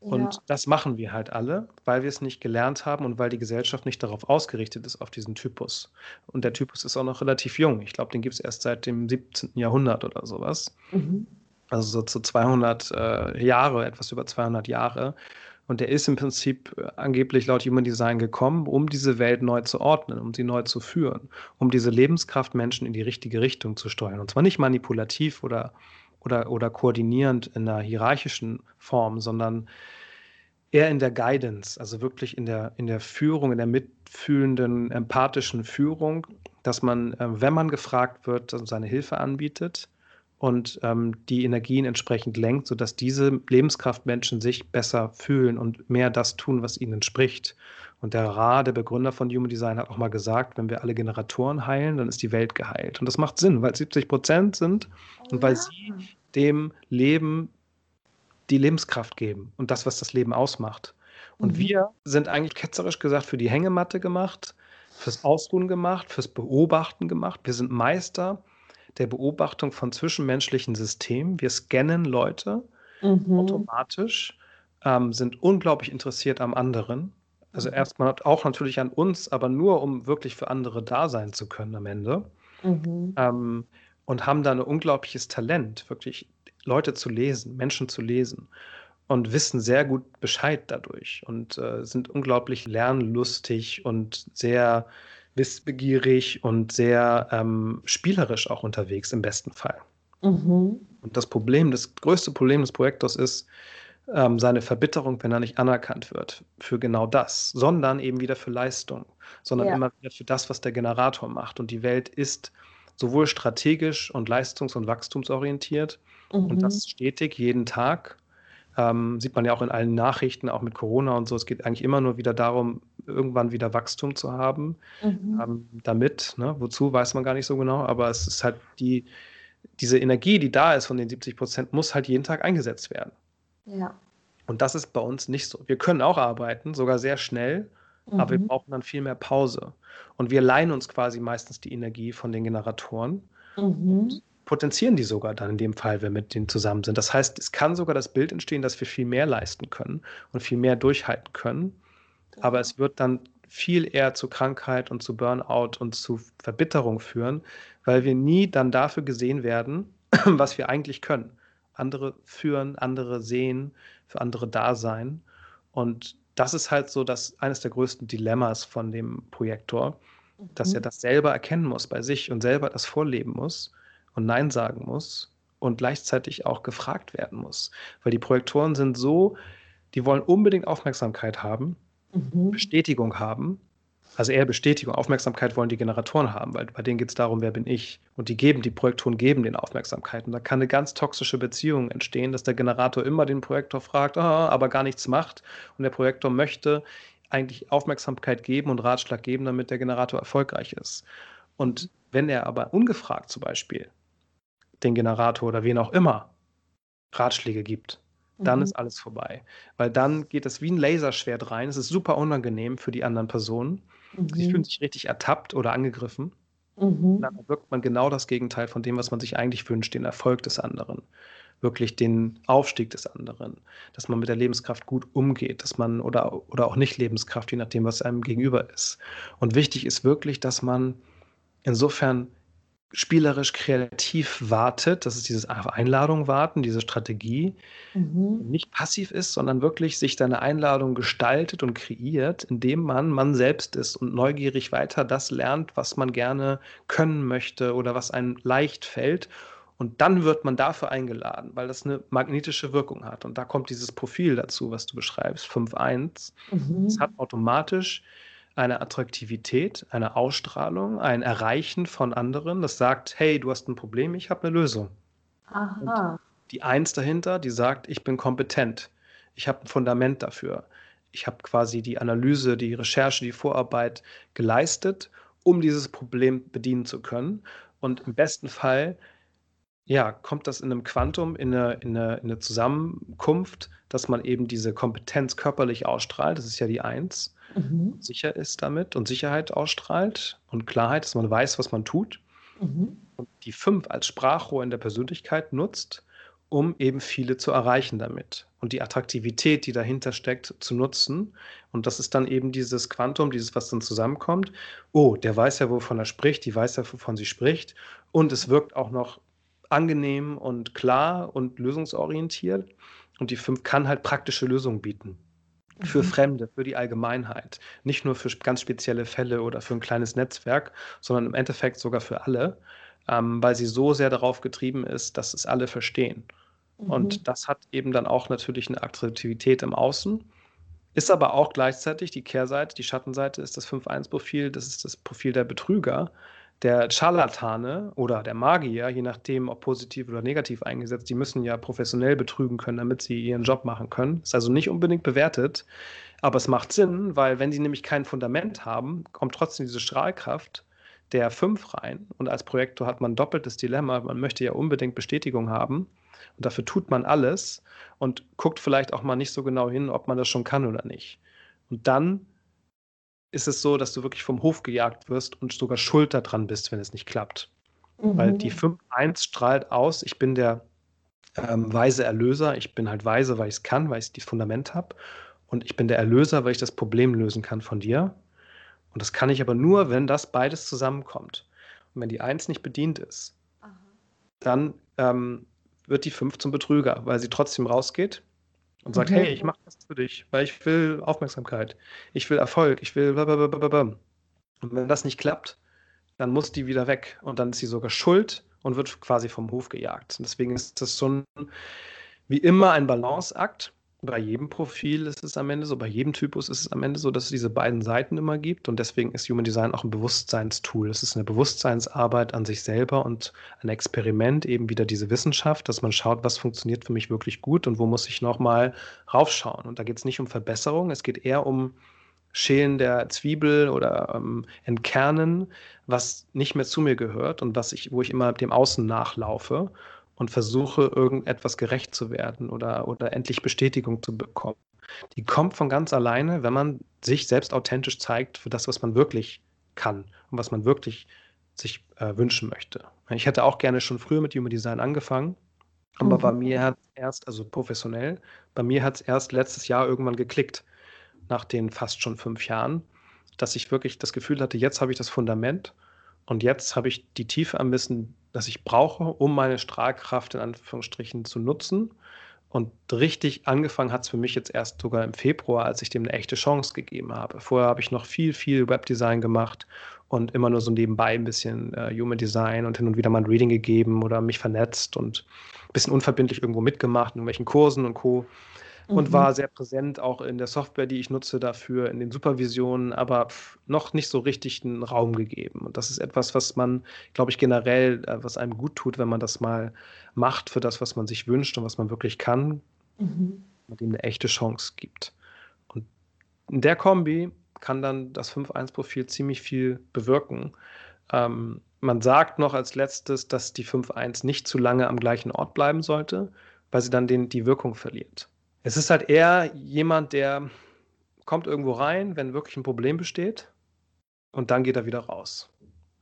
Und ja. das machen wir halt alle, weil wir es nicht gelernt haben und weil die Gesellschaft nicht darauf ausgerichtet ist, auf diesen Typus. Und der Typus ist auch noch relativ jung. Ich glaube, den gibt es erst seit dem 17. Jahrhundert oder sowas. Mhm. Also so zu 200 äh, Jahre, etwas über 200 Jahre. Und der ist im Prinzip äh, angeblich laut Human Design gekommen, um diese Welt neu zu ordnen, um sie neu zu führen, um diese Lebenskraft Menschen in die richtige Richtung zu steuern. Und zwar nicht manipulativ oder, oder, oder koordinierend in einer hierarchischen Form, sondern eher in der Guidance, also wirklich in der, in der Führung, in der mitfühlenden, empathischen Führung, dass man, äh, wenn man gefragt wird, seine Hilfe anbietet und ähm, die Energien entsprechend lenkt, sodass diese Lebenskraftmenschen sich besser fühlen und mehr das tun, was ihnen entspricht. Und der Ra, der Begründer von Human Design, hat auch mal gesagt, wenn wir alle Generatoren heilen, dann ist die Welt geheilt. Und das macht Sinn, weil es 70 Prozent sind und weil sie dem Leben die Lebenskraft geben und das, was das Leben ausmacht. Und mhm. wir sind eigentlich ketzerisch gesagt für die Hängematte gemacht, fürs Ausruhen gemacht, fürs Beobachten gemacht. Wir sind Meister der Beobachtung von zwischenmenschlichen Systemen. Wir scannen Leute mhm. automatisch, ähm, sind unglaublich interessiert am anderen. Also mhm. erstmal auch natürlich an uns, aber nur um wirklich für andere da sein zu können am Ende. Mhm. Ähm, und haben da ein unglaubliches Talent, wirklich Leute zu lesen, Menschen zu lesen und wissen sehr gut Bescheid dadurch und äh, sind unglaublich lernlustig und sehr wissbegierig und sehr ähm, spielerisch auch unterwegs im besten Fall. Mhm. Und das Problem, das größte Problem des Projektors ist ähm, seine Verbitterung, wenn er nicht anerkannt wird für genau das, sondern eben wieder für Leistung, sondern ja. immer wieder für das, was der Generator macht. Und die Welt ist sowohl strategisch und leistungs- und wachstumsorientiert mhm. und das stetig jeden Tag ähm, sieht man ja auch in allen Nachrichten, auch mit Corona und so. Es geht eigentlich immer nur wieder darum, irgendwann wieder Wachstum zu haben. Mhm. Ähm, damit, ne? wozu, weiß man gar nicht so genau, aber es ist halt die, diese Energie, die da ist von den 70 Prozent, muss halt jeden Tag eingesetzt werden. Ja. Und das ist bei uns nicht so. Wir können auch arbeiten, sogar sehr schnell, mhm. aber wir mhm. brauchen dann viel mehr Pause. Und wir leihen uns quasi meistens die Energie von den Generatoren. Mhm potenzieren die sogar dann in dem Fall, wenn wir mit denen zusammen sind. Das heißt, es kann sogar das Bild entstehen, dass wir viel mehr leisten können und viel mehr durchhalten können. Aber es wird dann viel eher zu Krankheit und zu Burnout und zu Verbitterung führen, weil wir nie dann dafür gesehen werden, was wir eigentlich können. Andere führen, andere sehen, für andere da sein. Und das ist halt so das eines der größten Dilemmas von dem Projektor, dass er mhm. das selber erkennen muss bei sich und selber das vorleben muss und Nein sagen muss und gleichzeitig auch gefragt werden muss. Weil die Projektoren sind so, die wollen unbedingt Aufmerksamkeit haben, mhm. Bestätigung haben. Also eher Bestätigung, Aufmerksamkeit wollen die Generatoren haben, weil bei denen geht es darum, wer bin ich. Und die geben, die Projektoren geben den Aufmerksamkeit. Und da kann eine ganz toxische Beziehung entstehen, dass der Generator immer den Projektor fragt, ah, aber gar nichts macht. Und der Projektor möchte eigentlich Aufmerksamkeit geben und Ratschlag geben, damit der Generator erfolgreich ist. Und wenn er aber ungefragt zum Beispiel den Generator oder wen auch immer Ratschläge gibt, dann mhm. ist alles vorbei. Weil dann geht es wie ein Laserschwert rein. Es ist super unangenehm für die anderen Personen. Mhm. Sie fühlen sich richtig ertappt oder angegriffen. Mhm. Dann wirkt man genau das Gegenteil von dem, was man sich eigentlich wünscht, den Erfolg des anderen. Wirklich den Aufstieg des anderen. Dass man mit der Lebenskraft gut umgeht, dass man oder, oder auch nicht Lebenskraft, je nachdem, was einem gegenüber ist. Und wichtig ist wirklich, dass man insofern spielerisch kreativ wartet, das ist dieses Einladung warten, diese Strategie, mhm. nicht passiv ist, sondern wirklich sich deine Einladung gestaltet und kreiert, indem man man selbst ist und neugierig weiter das lernt, was man gerne können möchte oder was einem leicht fällt Und dann wird man dafür eingeladen, weil das eine magnetische Wirkung hat. Und da kommt dieses Profil dazu, was du beschreibst, 5.1. Mhm. Es hat automatisch eine Attraktivität, eine Ausstrahlung, ein Erreichen von anderen, das sagt, hey, du hast ein Problem, ich habe eine Lösung. Aha. Und die Eins dahinter, die sagt, ich bin kompetent, ich habe ein Fundament dafür. Ich habe quasi die Analyse, die Recherche, die Vorarbeit geleistet, um dieses Problem bedienen zu können. Und im besten Fall ja, kommt das in einem Quantum, in eine, in, eine, in eine Zusammenkunft, dass man eben diese Kompetenz körperlich ausstrahlt, das ist ja die Eins, mhm. sicher ist damit und Sicherheit ausstrahlt und Klarheit, dass man weiß, was man tut. Mhm. Und die Fünf als Sprachrohr in der Persönlichkeit nutzt, um eben viele zu erreichen damit und die Attraktivität, die dahinter steckt, zu nutzen. Und das ist dann eben dieses Quantum, dieses, was dann zusammenkommt. Oh, der weiß ja, wovon er spricht, die weiß ja, wovon sie spricht. Und es wirkt auch noch angenehm und klar und lösungsorientiert. Und die 5 kann halt praktische Lösungen bieten. Für mhm. Fremde, für die Allgemeinheit. Nicht nur für ganz spezielle Fälle oder für ein kleines Netzwerk, sondern im Endeffekt sogar für alle, ähm, weil sie so sehr darauf getrieben ist, dass es alle verstehen. Mhm. Und das hat eben dann auch natürlich eine Attraktivität im Außen. Ist aber auch gleichzeitig die Kehrseite, die Schattenseite ist das 5-1-Profil, das ist das Profil der Betrüger, der Scharlatane oder der Magier, je nachdem, ob positiv oder negativ eingesetzt, die müssen ja professionell betrügen können, damit sie ihren Job machen können. Ist also nicht unbedingt bewertet, aber es macht Sinn, weil wenn sie nämlich kein Fundament haben, kommt trotzdem diese Strahlkraft der 5 rein. Und als Projektor hat man doppeltes Dilemma. Man möchte ja unbedingt Bestätigung haben. Und dafür tut man alles und guckt vielleicht auch mal nicht so genau hin, ob man das schon kann oder nicht. Und dann ist es so, dass du wirklich vom Hof gejagt wirst und sogar schuld daran bist, wenn es nicht klappt. Mhm. Weil die 5-1 strahlt aus, ich bin der ähm, weise Erlöser, ich bin halt weise, weil ich es kann, weil ich das Fundament habe. Und ich bin der Erlöser, weil ich das Problem lösen kann von dir. Und das kann ich aber nur, wenn das beides zusammenkommt. Und wenn die 1 nicht bedient ist, Aha. dann ähm, wird die 5 zum Betrüger, weil sie trotzdem rausgeht und sagt, mhm. hey, ich mache das für dich, weil ich will Aufmerksamkeit, ich will Erfolg, ich will blablabla. Und wenn das nicht klappt, dann muss die wieder weg und dann ist sie sogar schuld und wird quasi vom Hof gejagt. Und deswegen ist das so ein, wie immer ein Balanceakt bei jedem Profil ist es am Ende so, bei jedem Typus ist es am Ende so, dass es diese beiden Seiten immer gibt und deswegen ist Human Design auch ein Bewusstseinstool. Es ist eine Bewusstseinsarbeit an sich selber und ein Experiment, eben wieder diese Wissenschaft, dass man schaut, was funktioniert für mich wirklich gut und wo muss ich nochmal raufschauen. Und da geht es nicht um Verbesserung, es geht eher um Schälen der Zwiebel oder ähm, Entkernen, was nicht mehr zu mir gehört und was ich, wo ich immer dem Außen nachlaufe und versuche, irgendetwas gerecht zu werden oder, oder endlich Bestätigung zu bekommen. Die kommt von ganz alleine, wenn man sich selbst authentisch zeigt für das, was man wirklich kann und was man wirklich sich äh, wünschen möchte. Ich hätte auch gerne schon früher mit Human Design angefangen, aber mhm. bei mir hat es erst, also professionell, bei mir hat es erst letztes Jahr irgendwann geklickt, nach den fast schon fünf Jahren, dass ich wirklich das Gefühl hatte, jetzt habe ich das Fundament und jetzt habe ich die Tiefe am Wissen, das ich brauche, um meine Strahlkraft in Anführungsstrichen zu nutzen. Und richtig angefangen hat es für mich jetzt erst sogar im Februar, als ich dem eine echte Chance gegeben habe. Vorher habe ich noch viel, viel Webdesign gemacht und immer nur so nebenbei ein bisschen äh, Human Design und hin und wieder mal ein Reading gegeben oder mich vernetzt und ein bisschen unverbindlich irgendwo mitgemacht, in irgendwelchen Kursen und Co und mhm. war sehr präsent auch in der Software, die ich nutze dafür, in den Supervisionen, aber noch nicht so richtig einen Raum gegeben. Und das ist etwas, was man, glaube ich, generell, äh, was einem gut tut, wenn man das mal macht für das, was man sich wünscht und was man wirklich kann, mhm. man dem eine echte Chance gibt. Und in der Kombi kann dann das 5.1-Profil ziemlich viel bewirken. Ähm, man sagt noch als letztes, dass die 5.1 nicht zu lange am gleichen Ort bleiben sollte, weil sie dann den, die Wirkung verliert. Es ist halt eher jemand, der kommt irgendwo rein, wenn wirklich ein Problem besteht und dann geht er wieder raus,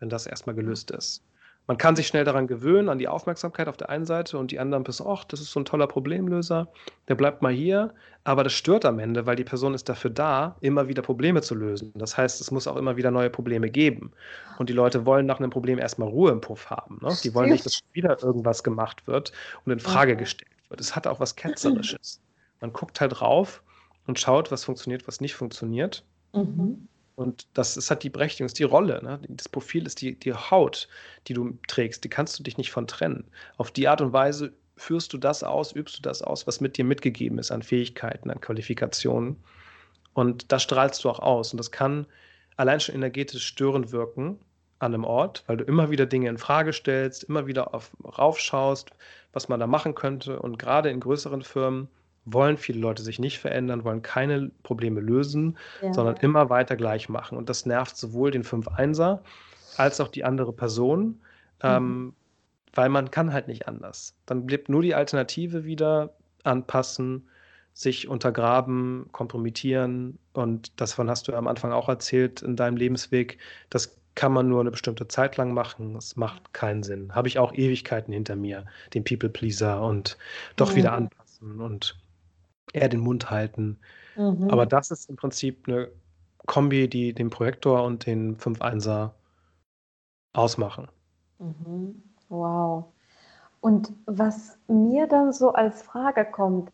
wenn das erstmal gelöst ist. Man kann sich schnell daran gewöhnen, an die Aufmerksamkeit auf der einen Seite und die anderen bis, ach, das ist so ein toller Problemlöser, der bleibt mal hier, aber das stört am Ende, weil die Person ist dafür da, immer wieder Probleme zu lösen. Das heißt, es muss auch immer wieder neue Probleme geben. Und die Leute wollen nach einem Problem erstmal Ruhe im Puff haben. Ne? Die wollen nicht, dass wieder irgendwas gemacht wird und in Frage gestellt wird. Es hat auch was Ketzerisches. Man guckt halt drauf und schaut, was funktioniert, was nicht funktioniert. Mhm. Und das ist halt die Berechtigung, ist die Rolle. Ne? Das Profil ist die, die Haut, die du trägst. Die kannst du dich nicht von trennen. Auf die Art und Weise führst du das aus, übst du das aus, was mit dir mitgegeben ist an Fähigkeiten, an Qualifikationen. Und das strahlst du auch aus. Und das kann allein schon energetisch störend wirken an einem Ort, weil du immer wieder Dinge in Frage stellst, immer wieder auf, raufschaust, was man da machen könnte. Und gerade in größeren Firmen wollen viele Leute sich nicht verändern, wollen keine Probleme lösen, ja. sondern immer weiter gleich machen. Und das nervt sowohl den 5-1er als auch die andere Person, ähm, mhm. ähm, weil man kann halt nicht anders. Dann bleibt nur die Alternative wieder anpassen, sich untergraben, kompromittieren. Und davon hast du am Anfang auch erzählt in deinem Lebensweg. Das kann man nur eine bestimmte Zeit lang machen. Es macht keinen Sinn. Habe ich auch Ewigkeiten hinter mir, den People Pleaser und doch mhm. wieder anpassen und eher den Mund halten. Mhm. Aber das ist im Prinzip eine Kombi, die den Projektor und den 5-1er ausmachen. Mhm. Wow. Und was mir dann so als Frage kommt,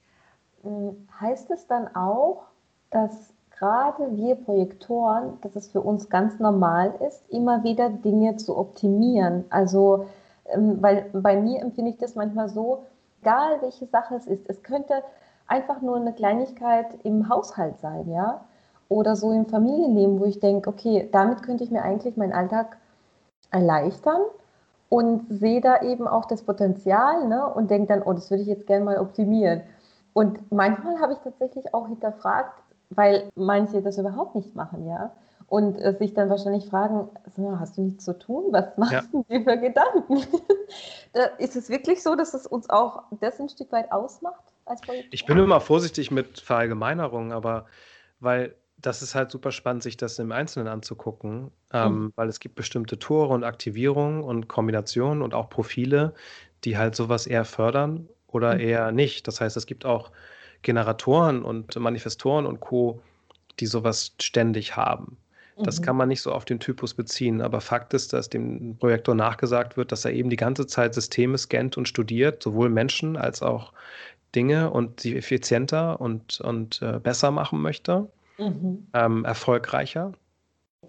hm, heißt es dann auch, dass gerade wir Projektoren, dass es für uns ganz normal ist, immer wieder Dinge zu optimieren? Also, ähm, weil bei mir empfinde ich das manchmal so, egal welche Sache es ist, es könnte einfach nur eine Kleinigkeit im Haushalt sein, ja, oder so im Familienleben, wo ich denke, okay, damit könnte ich mir eigentlich meinen Alltag erleichtern und sehe da eben auch das Potenzial ne, und denke dann, oh, das würde ich jetzt gerne mal optimieren. Und manchmal habe ich tatsächlich auch hinterfragt, weil manche das überhaupt nicht machen, ja. Und äh, sich dann wahrscheinlich fragen, hast du nichts zu tun? Was machst ja. du dir für Gedanken? ist es wirklich so, dass es uns auch das ein Stück weit ausmacht? Ich bin immer vorsichtig mit Verallgemeinerungen, aber weil das ist halt super spannend, sich das im Einzelnen anzugucken, ähm, mhm. weil es gibt bestimmte Tore und Aktivierungen und Kombinationen und auch Profile, die halt sowas eher fördern oder mhm. eher nicht. Das heißt, es gibt auch Generatoren und Manifestoren und Co., die sowas ständig haben. Das mhm. kann man nicht so auf den Typus beziehen, aber Fakt ist, dass dem Projektor nachgesagt wird, dass er eben die ganze Zeit Systeme scannt und studiert, sowohl Menschen als auch Dinge und sie effizienter und, und äh, besser machen möchte, mhm. ähm, erfolgreicher.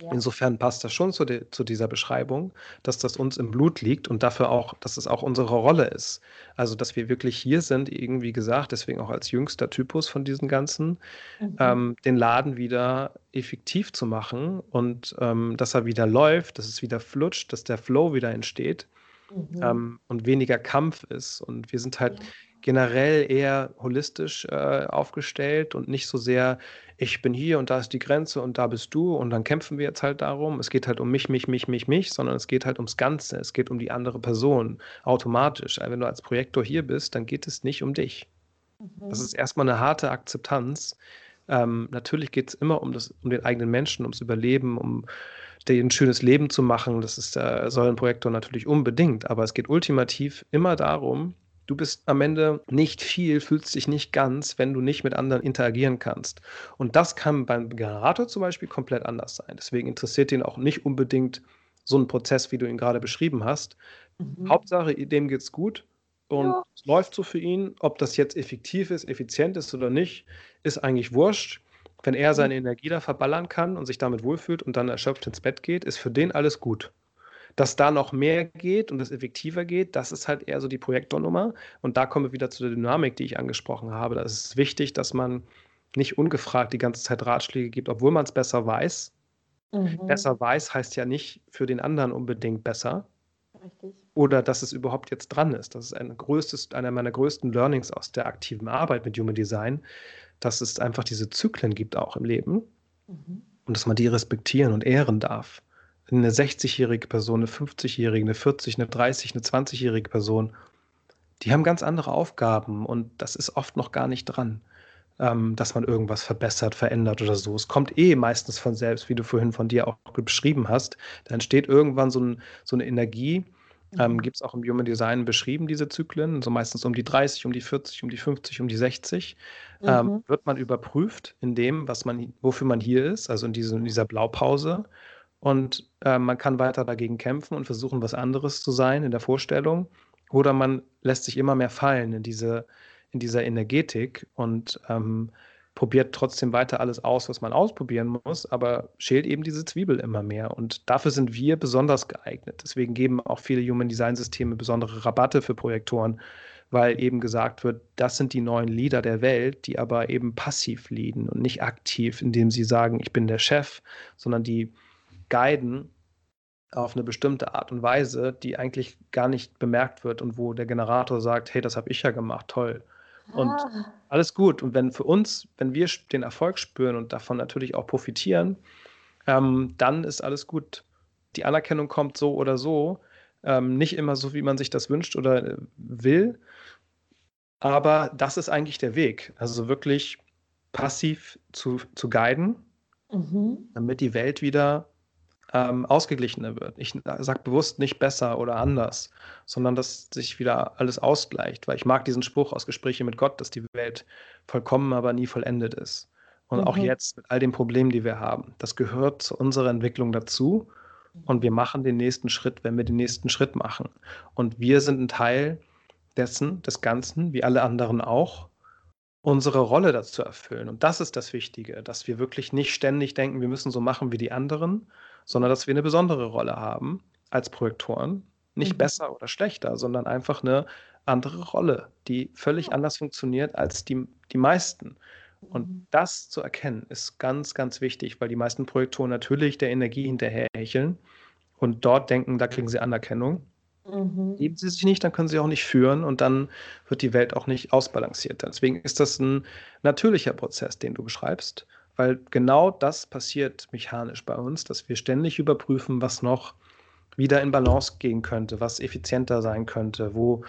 Ja. Insofern passt das schon zu, de, zu, dieser Beschreibung, dass das uns im Blut liegt und dafür auch, dass es auch unsere Rolle ist. Also, dass wir wirklich hier sind, irgendwie gesagt, deswegen auch als jüngster Typus von diesen ganzen, mhm. ähm, den Laden wieder effektiv zu machen und ähm, dass er wieder läuft, dass es wieder flutscht, dass der Flow wieder entsteht mhm. ähm, und weniger Kampf ist. Und wir sind halt ja generell eher holistisch äh, aufgestellt und nicht so sehr, ich bin hier und da ist die Grenze und da bist du und dann kämpfen wir jetzt halt darum. Es geht halt um mich, mich, mich, mich, mich, sondern es geht halt ums Ganze. Es geht um die andere Person automatisch. Wenn du als Projektor hier bist, dann geht es nicht um dich. Mhm. Das ist erstmal eine harte Akzeptanz. Ähm, natürlich geht es immer um, das, um den eigenen Menschen, ums Überleben, um ein schönes Leben zu machen. Das ist, äh, soll ein Projektor natürlich unbedingt, aber es geht ultimativ immer darum, Du bist am Ende nicht viel, fühlst dich nicht ganz, wenn du nicht mit anderen interagieren kannst. Und das kann beim Generator zum Beispiel komplett anders sein. Deswegen interessiert ihn auch nicht unbedingt so ein Prozess, wie du ihn gerade beschrieben hast. Mhm. Hauptsache, dem geht es gut und ja. es läuft so für ihn. Ob das jetzt effektiv ist, effizient ist oder nicht, ist eigentlich wurscht. Wenn er seine mhm. Energie da verballern kann und sich damit wohlfühlt und dann erschöpft ins Bett geht, ist für den alles gut. Dass da noch mehr geht und es effektiver geht, das ist halt eher so die Projektornummer. Und da kommen wir wieder zu der Dynamik, die ich angesprochen habe. Da ist es wichtig, dass man nicht ungefragt die ganze Zeit Ratschläge gibt, obwohl man es besser weiß. Mhm. Besser weiß heißt ja nicht für den anderen unbedingt besser. Richtig. Oder dass es überhaupt jetzt dran ist. Das ist ein größtes, einer meiner größten Learnings aus der aktiven Arbeit mit Human Design, dass es einfach diese Zyklen gibt auch im Leben mhm. und dass man die respektieren und ehren darf eine 60-jährige Person, eine 50-jährige, eine 40, eine 30, eine 20-jährige Person, die haben ganz andere Aufgaben und das ist oft noch gar nicht dran, ähm, dass man irgendwas verbessert, verändert oder so. Es kommt eh meistens von selbst, wie du vorhin von dir auch beschrieben hast. Da entsteht irgendwann so, ein, so eine Energie. Ähm, mhm. Gibt es auch im Human Design beschrieben, diese Zyklen, so meistens um die 30, um die 40, um die 50, um die 60. Ähm, mhm. Ähm, wird man überprüft in dem, was man, wofür man hier ist, also in, diese, in dieser Blaupause. Und äh, man kann weiter dagegen kämpfen und versuchen, was anderes zu sein in der Vorstellung. Oder man lässt sich immer mehr fallen in diese, in dieser Energetik und ähm, probiert trotzdem weiter alles aus, was man ausprobieren muss, aber schält eben diese Zwiebel immer mehr. Und dafür sind wir besonders geeignet. Deswegen geben auch viele Human Design Systeme besondere Rabatte für Projektoren, weil eben gesagt wird, das sind die neuen Leader der Welt, die aber eben passiv leaden und nicht aktiv, indem sie sagen, ich bin der Chef, sondern die guiden auf eine bestimmte Art und Weise, die eigentlich gar nicht bemerkt wird und wo der Generator sagt, hey, das habe ich ja gemacht, toll. Und ah. alles gut. Und wenn für uns, wenn wir den Erfolg spüren und davon natürlich auch profitieren, ähm, dann ist alles gut. Die Anerkennung kommt so oder so. Ähm, nicht immer so, wie man sich das wünscht oder äh, will. Aber das ist eigentlich der Weg. Also wirklich passiv zu, zu guiden, mhm. damit die Welt wieder ähm, ausgeglichener wird. Ich sage bewusst nicht besser oder anders, sondern dass sich wieder alles ausgleicht, weil ich mag diesen Spruch aus Gesprächen mit Gott, dass die Welt vollkommen, aber nie vollendet ist. Und mhm. auch jetzt mit all den Problemen, die wir haben, das gehört zu unserer Entwicklung dazu. Und wir machen den nächsten Schritt, wenn wir den nächsten Schritt machen. Und wir sind ein Teil dessen, des Ganzen, wie alle anderen auch, unsere Rolle dazu erfüllen. Und das ist das Wichtige, dass wir wirklich nicht ständig denken, wir müssen so machen wie die anderen, sondern dass wir eine besondere Rolle haben als Projektoren. Nicht mhm. besser oder schlechter, sondern einfach eine andere Rolle, die völlig anders funktioniert als die, die meisten. Und mhm. das zu erkennen, ist ganz, ganz wichtig, weil die meisten Projektoren natürlich der Energie hinterherhecheln und dort denken, da kriegen sie Anerkennung. Mhm. Geben sie sich nicht, dann können sie auch nicht führen und dann wird die Welt auch nicht ausbalanciert. Deswegen ist das ein natürlicher Prozess, den du beschreibst weil genau das passiert mechanisch bei uns, dass wir ständig überprüfen, was noch wieder in Balance gehen könnte, was effizienter sein könnte, wo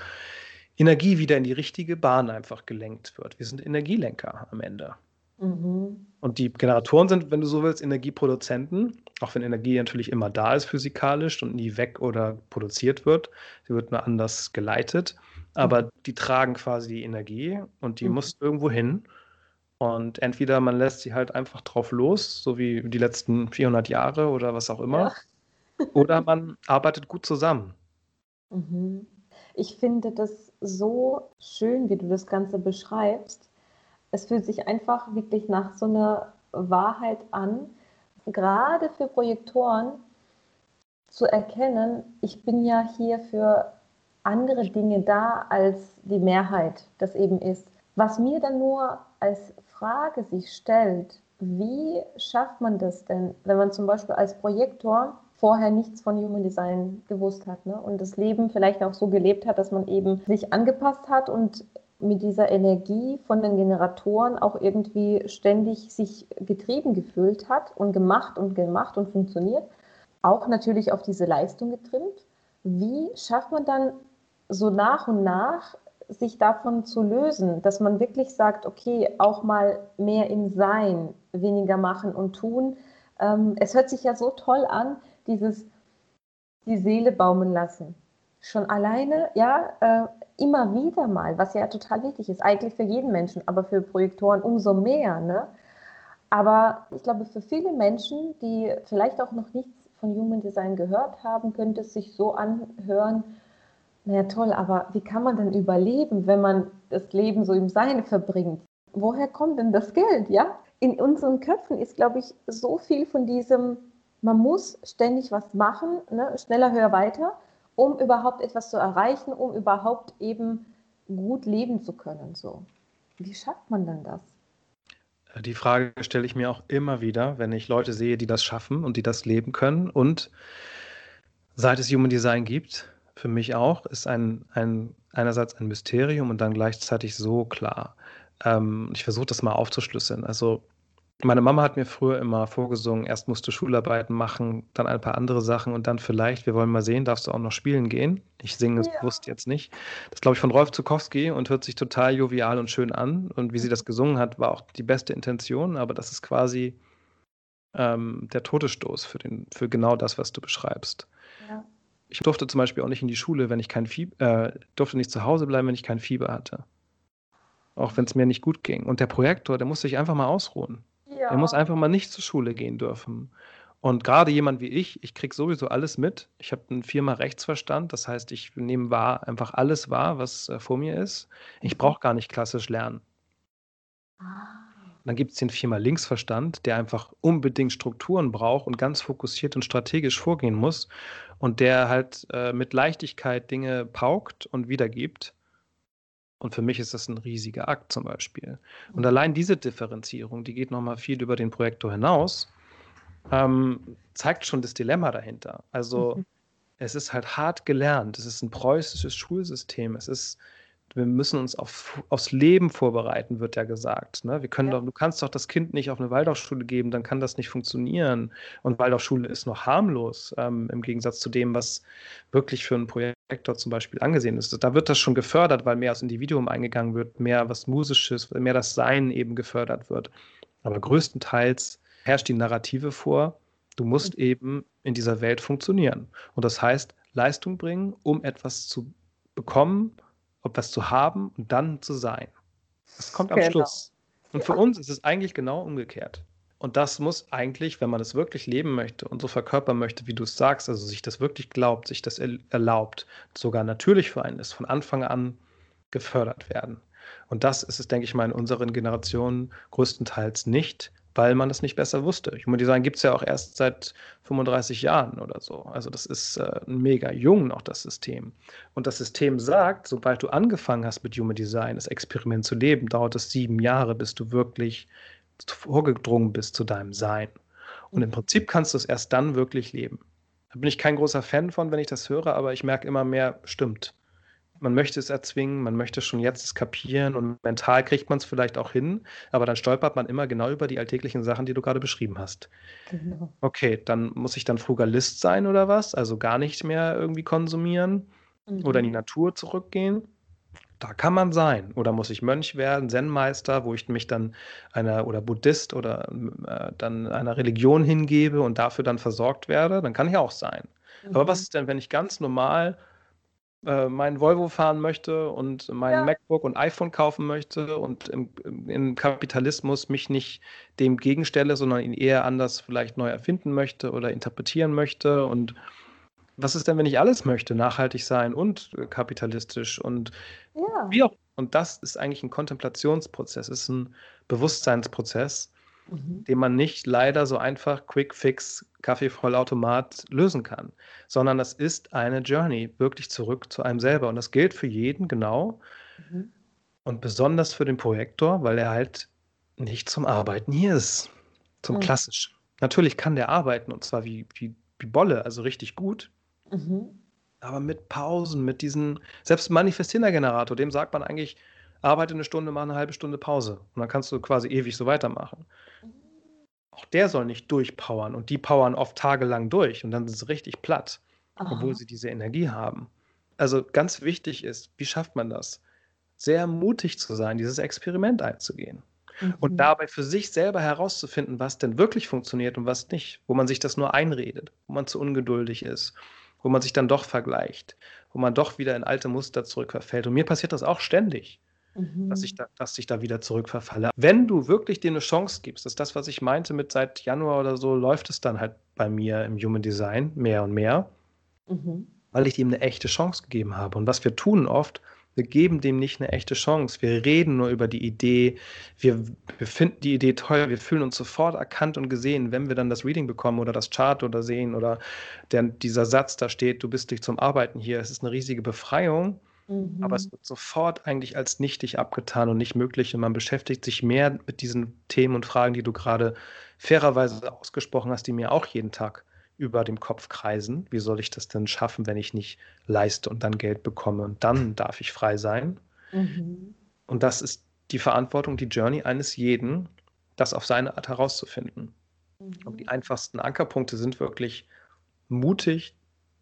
Energie wieder in die richtige Bahn einfach gelenkt wird. Wir sind Energielenker am Ende. Mhm. Und die Generatoren sind, wenn du so willst, Energieproduzenten, auch wenn Energie natürlich immer da ist physikalisch und nie weg oder produziert wird. Sie wird nur anders geleitet. Aber mhm. die tragen quasi die Energie und die mhm. muss irgendwo hin. Und entweder man lässt sie halt einfach drauf los, so wie die letzten 400 Jahre oder was auch immer, ja. oder man arbeitet gut zusammen. Mhm. Ich finde das so schön, wie du das Ganze beschreibst. Es fühlt sich einfach wirklich nach so einer Wahrheit an, gerade für Projektoren zu erkennen, ich bin ja hier für andere Dinge da, als die Mehrheit das eben ist. Was mir dann nur als Frage sich stellt, wie schafft man das denn, wenn man zum Beispiel als Projektor vorher nichts von Human Design gewusst hat ne? und das Leben vielleicht auch so gelebt hat, dass man eben sich angepasst hat und mit dieser Energie von den Generatoren auch irgendwie ständig sich getrieben gefühlt hat und gemacht und gemacht und funktioniert, auch natürlich auf diese Leistung getrimmt. Wie schafft man dann so nach und nach sich davon zu lösen, dass man wirklich sagt, okay, auch mal mehr im Sein, weniger machen und tun. Ähm, es hört sich ja so toll an, dieses die Seele baumen lassen. Schon alleine, ja, äh, immer wieder mal, was ja total wichtig ist, eigentlich für jeden Menschen, aber für Projektoren umso mehr. Ne? Aber ich glaube, für viele Menschen, die vielleicht auch noch nichts von Human Design gehört haben, könnte es sich so anhören, naja, toll, aber wie kann man denn überleben, wenn man das Leben so im Sein verbringt? Woher kommt denn das Geld, ja? In unseren Köpfen ist, glaube ich, so viel von diesem, man muss ständig was machen, ne? schneller, höher, weiter, um überhaupt etwas zu erreichen, um überhaupt eben gut leben zu können. So. Wie schafft man denn das? Die Frage stelle ich mir auch immer wieder, wenn ich Leute sehe, die das schaffen und die das leben können. Und seit es Human Design gibt, für mich auch, ist ein, ein, einerseits ein Mysterium und dann gleichzeitig so klar. Ähm, ich versuche das mal aufzuschlüsseln. Also meine Mama hat mir früher immer vorgesungen, erst musst du Schularbeiten machen, dann ein paar andere Sachen und dann vielleicht, wir wollen mal sehen, darfst du auch noch spielen gehen. Ich singe es ja. bewusst jetzt nicht. Das glaube ich von Rolf Zukowski und hört sich total jovial und schön an. Und wie sie das gesungen hat, war auch die beste Intention, aber das ist quasi ähm, der Todesstoß für, den, für genau das, was du beschreibst. Ich durfte zum Beispiel auch nicht in die Schule, wenn ich kein Fieber, äh, durfte nicht zu Hause bleiben, wenn ich kein Fieber hatte. Auch wenn es mir nicht gut ging. Und der Projektor, der muss sich einfach mal ausruhen. Ja. Er muss einfach mal nicht zur Schule gehen dürfen. Und gerade jemand wie ich, ich kriege sowieso alles mit. Ich habe einen viermal Rechtsverstand, das heißt, ich nehme wahr, einfach alles wahr, was äh, vor mir ist. Ich brauche gar nicht klassisch lernen. Ah. Dann gibt es den viermal Linksverstand, der einfach unbedingt Strukturen braucht und ganz fokussiert und strategisch vorgehen muss und der halt äh, mit Leichtigkeit Dinge paukt und wiedergibt. Und für mich ist das ein riesiger Akt zum Beispiel. Und allein diese Differenzierung, die geht nochmal viel über den Projektor hinaus, ähm, zeigt schon das Dilemma dahinter. Also mhm. es ist halt hart gelernt, es ist ein preußisches Schulsystem, es ist wir müssen uns auf, aufs Leben vorbereiten, wird ja gesagt. Ne? Wir können ja. doch, du kannst doch das Kind nicht auf eine Waldorfschule geben, dann kann das nicht funktionieren. Und Waldorfschule ist noch harmlos ähm, im Gegensatz zu dem, was wirklich für einen Projektor zum Beispiel angesehen ist. Da wird das schon gefördert, weil mehr aufs Individuum eingegangen wird, mehr was Musisches, mehr das Sein eben gefördert wird. Aber größtenteils herrscht die Narrative vor, du musst mhm. eben in dieser Welt funktionieren. Und das heißt, Leistung bringen, um etwas zu bekommen etwas zu haben und dann zu sein. Das kommt am genau. Schluss. Und für uns ist es eigentlich genau umgekehrt. Und das muss eigentlich, wenn man es wirklich leben möchte und so verkörpern möchte, wie du es sagst, also sich das wirklich glaubt, sich das erlaubt, sogar natürlich für einen ist, von Anfang an gefördert werden. Und das ist es, denke ich mal, in unseren Generationen größtenteils nicht, weil man das nicht besser wusste. Human Design gibt es ja auch erst seit 35 Jahren oder so. Also das ist äh, mega jung noch, das System. Und das System sagt, sobald du angefangen hast mit Human Design, das Experiment zu leben, dauert es sieben Jahre, bis du wirklich vorgedrungen bist zu deinem Sein. Und im Prinzip kannst du es erst dann wirklich leben. Da bin ich kein großer Fan von, wenn ich das höre, aber ich merke immer mehr, stimmt man möchte es erzwingen, man möchte schon jetzt es kapieren und mental kriegt man es vielleicht auch hin, aber dann stolpert man immer genau über die alltäglichen Sachen, die du gerade beschrieben hast. Genau. Okay, dann muss ich dann Frugalist sein oder was? Also gar nicht mehr irgendwie konsumieren mhm. oder in die Natur zurückgehen? Da kann man sein. Oder muss ich Mönch werden, Zen-Meister, wo ich mich dann einer oder Buddhist oder äh, dann einer Religion hingebe und dafür dann versorgt werde? Dann kann ich auch sein. Mhm. Aber was ist denn, wenn ich ganz normal äh, meinen Volvo fahren möchte und mein ja. MacBook und iPhone kaufen möchte und im, im, Kapitalismus mich nicht dem gegenstelle, sondern ihn eher anders vielleicht neu erfinden möchte oder interpretieren möchte. Und was ist denn, wenn ich alles möchte? Nachhaltig sein und kapitalistisch und ja. wie auch. Und das ist eigentlich ein Kontemplationsprozess, ist ein Bewusstseinsprozess mhm. den man nicht leider so einfach Quick Fix Kaffeevollautomat lösen kann, sondern das ist eine Journey wirklich zurück zu einem selber und das gilt für jeden genau mhm. und besonders für den Projektor, weil er halt nicht zum Arbeiten hier ist, zum mhm. klassisch. Natürlich kann der arbeiten und zwar wie, wie, wie Bolle, also richtig gut. Mhm. Aber mit Pausen, mit diesen, selbst manifestierender Generator, dem sagt man eigentlich, arbeite eine Stunde, mach eine halbe Stunde Pause. Und dann kannst du quasi ewig so weitermachen. Auch der soll nicht durchpowern und die powern oft tagelang durch und dann sind sie richtig platt, Aha. obwohl sie diese Energie haben. Also ganz wichtig ist, wie schafft man das? Sehr mutig zu sein, dieses Experiment einzugehen. Mhm. Und dabei für sich selber herauszufinden, was denn wirklich funktioniert und was nicht, wo man sich das nur einredet, wo man zu ungeduldig ist, wo man sich dann doch vergleicht, wo man doch wieder in alte Muster zurückverfällt. Und mir passiert das auch ständig mhm. dass, ich da, dass ich da wieder zurückverfalle. Wenn du wirklich dir eine Chance gibst, das ist das, was ich meinte mit seit Januar oder so, läuft es dann halt bei mir im Human Design mehr und mehr, mhm. weil ich dem eine echte Chance gegeben habe. Und was wir tun oft, wir geben dem nicht eine echte Chance. Wir reden nur über die Idee. Wir, wir finden die Idee toll. Wir fühlen uns sofort erkannt und gesehen, wenn wir dann das Reading bekommen oder das Chart oder sehen oder der, dieser Satz da steht, du bist dich zum Arbeiten hier. Es ist eine riesige Befreiung. Mhm. Aber es wird sofort eigentlich als nichtig abgetan und nicht möglich. Und man beschäftigt sich mehr mit diesen Themen und Fragen, die du gerade fairerweise ausgesprochen hast, die mir auch jeden Tag über dem Kopf kreisen. Wie soll ich das denn schaffen, wenn ich nicht leiste und dann Geld bekomme und dann darf ich frei sein? Mhm. Und das ist die Verantwortung, die Journey eines jeden, das auf seine Art herauszufinden. Mhm. Und die einfachsten Ankerpunkte sind wirklich mutig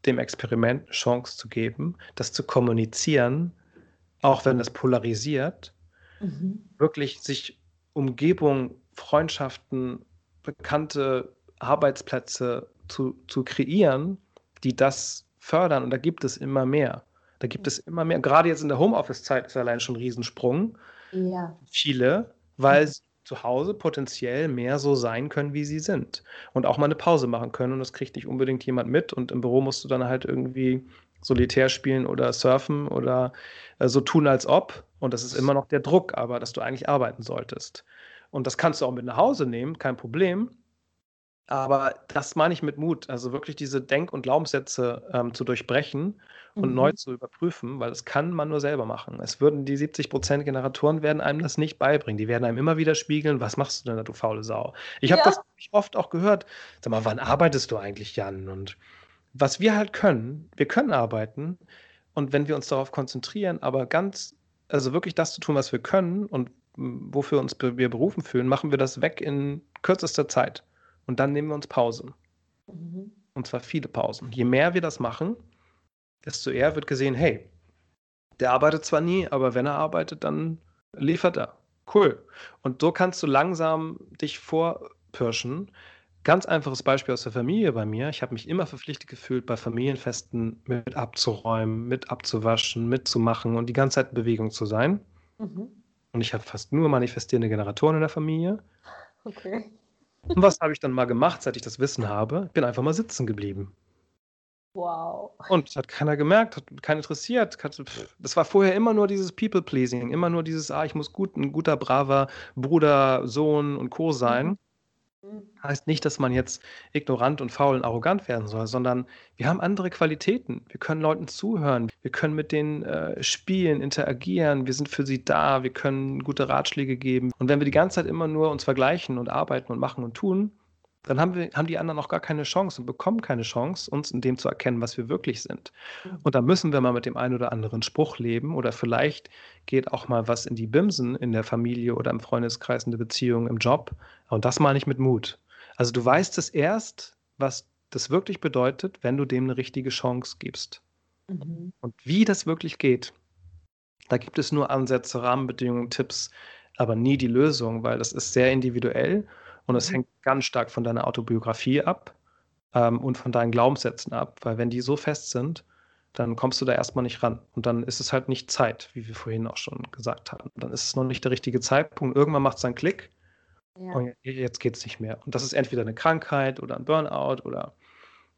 dem Experiment eine Chance zu geben, das zu kommunizieren, auch wenn das polarisiert, mhm. wirklich sich Umgebung, Freundschaften, bekannte Arbeitsplätze zu, zu kreieren, die das fördern. Und da gibt es immer mehr. Da gibt es immer mehr. Gerade jetzt in der Homeoffice-Zeit ist allein schon ein Riesensprung. Ja. Viele, weil sie zu Hause potenziell mehr so sein können, wie sie sind. Und auch mal eine Pause machen können. Und das kriegt nicht unbedingt jemand mit. Und im Büro musst du dann halt irgendwie Solitär spielen oder surfen oder äh, so tun, als ob. Und das ist immer noch der Druck, aber dass du eigentlich arbeiten solltest. Und das kannst du auch mit nach Hause nehmen, kein Problem. Aber das meine ich mit Mut, also wirklich diese Denk- und Glaubenssätze ähm, zu durchbrechen und mhm. neu zu überprüfen, weil das kann man nur selber machen. Es würden die 70 Prozent Generatoren werden einem das nicht beibringen. Die werden einem immer wieder spiegeln, was machst du denn da, du faule Sau? Ich habe ja. das oft auch gehört. Sag mal, wann arbeitest du eigentlich, Jan? Und was wir halt können, wir können arbeiten und wenn wir uns darauf konzentrieren, aber ganz, also wirklich das zu tun, was wir können und wofür uns wir berufen fühlen, machen wir das weg in kürzester Zeit. Und dann nehmen wir uns Pausen. Mhm. Und zwar viele Pausen. Je mehr wir das machen, desto eher wird gesehen, hey, der arbeitet zwar nie, aber wenn er arbeitet, dann liefert er. Cool. Und so kannst du langsam dich vorpirschen. Ganz einfaches Beispiel aus der Familie bei mir. Ich habe mich immer verpflichtet gefühlt, bei Familienfesten mit abzuräumen, mit abzuwaschen, mitzumachen und die ganze Zeit in Bewegung zu sein. Mhm. Und ich habe fast nur manifestierende Generatoren in der Familie. Okay. Und was habe ich dann mal gemacht, seit ich das Wissen habe? Ich bin einfach mal sitzen geblieben. Wow. Und hat keiner gemerkt, hat keinen interessiert. Das war vorher immer nur dieses People-Pleasing, immer nur dieses, ah, ich muss gut, ein guter, braver Bruder, Sohn und Co. sein. Heißt nicht, dass man jetzt ignorant und faul und arrogant werden soll, sondern wir haben andere Qualitäten. Wir können Leuten zuhören, wir können mit denen äh, spielen, interagieren, wir sind für sie da, wir können gute Ratschläge geben. Und wenn wir die ganze Zeit immer nur uns vergleichen und arbeiten und machen und tun, dann haben, wir, haben die anderen auch gar keine Chance und bekommen keine Chance, uns in dem zu erkennen, was wir wirklich sind. Mhm. Und da müssen wir mal mit dem einen oder anderen Spruch leben oder vielleicht geht auch mal was in die Bimsen in der Familie oder im Freundeskreis, in der Beziehung, im Job. Und das meine ich mit Mut. Also du weißt es erst, was das wirklich bedeutet, wenn du dem eine richtige Chance gibst. Mhm. Und wie das wirklich geht, da gibt es nur Ansätze, Rahmenbedingungen, Tipps, aber nie die Lösung, weil das ist sehr individuell und es mhm. hängt ganz stark von deiner Autobiografie ab ähm, und von deinen Glaubenssätzen ab, weil wenn die so fest sind, dann kommst du da erstmal nicht ran. Und dann ist es halt nicht Zeit, wie wir vorhin auch schon gesagt haben. Dann ist es noch nicht der richtige Zeitpunkt. Irgendwann macht es einen Klick ja. und jetzt geht es nicht mehr. Und das ist entweder eine Krankheit oder ein Burnout oder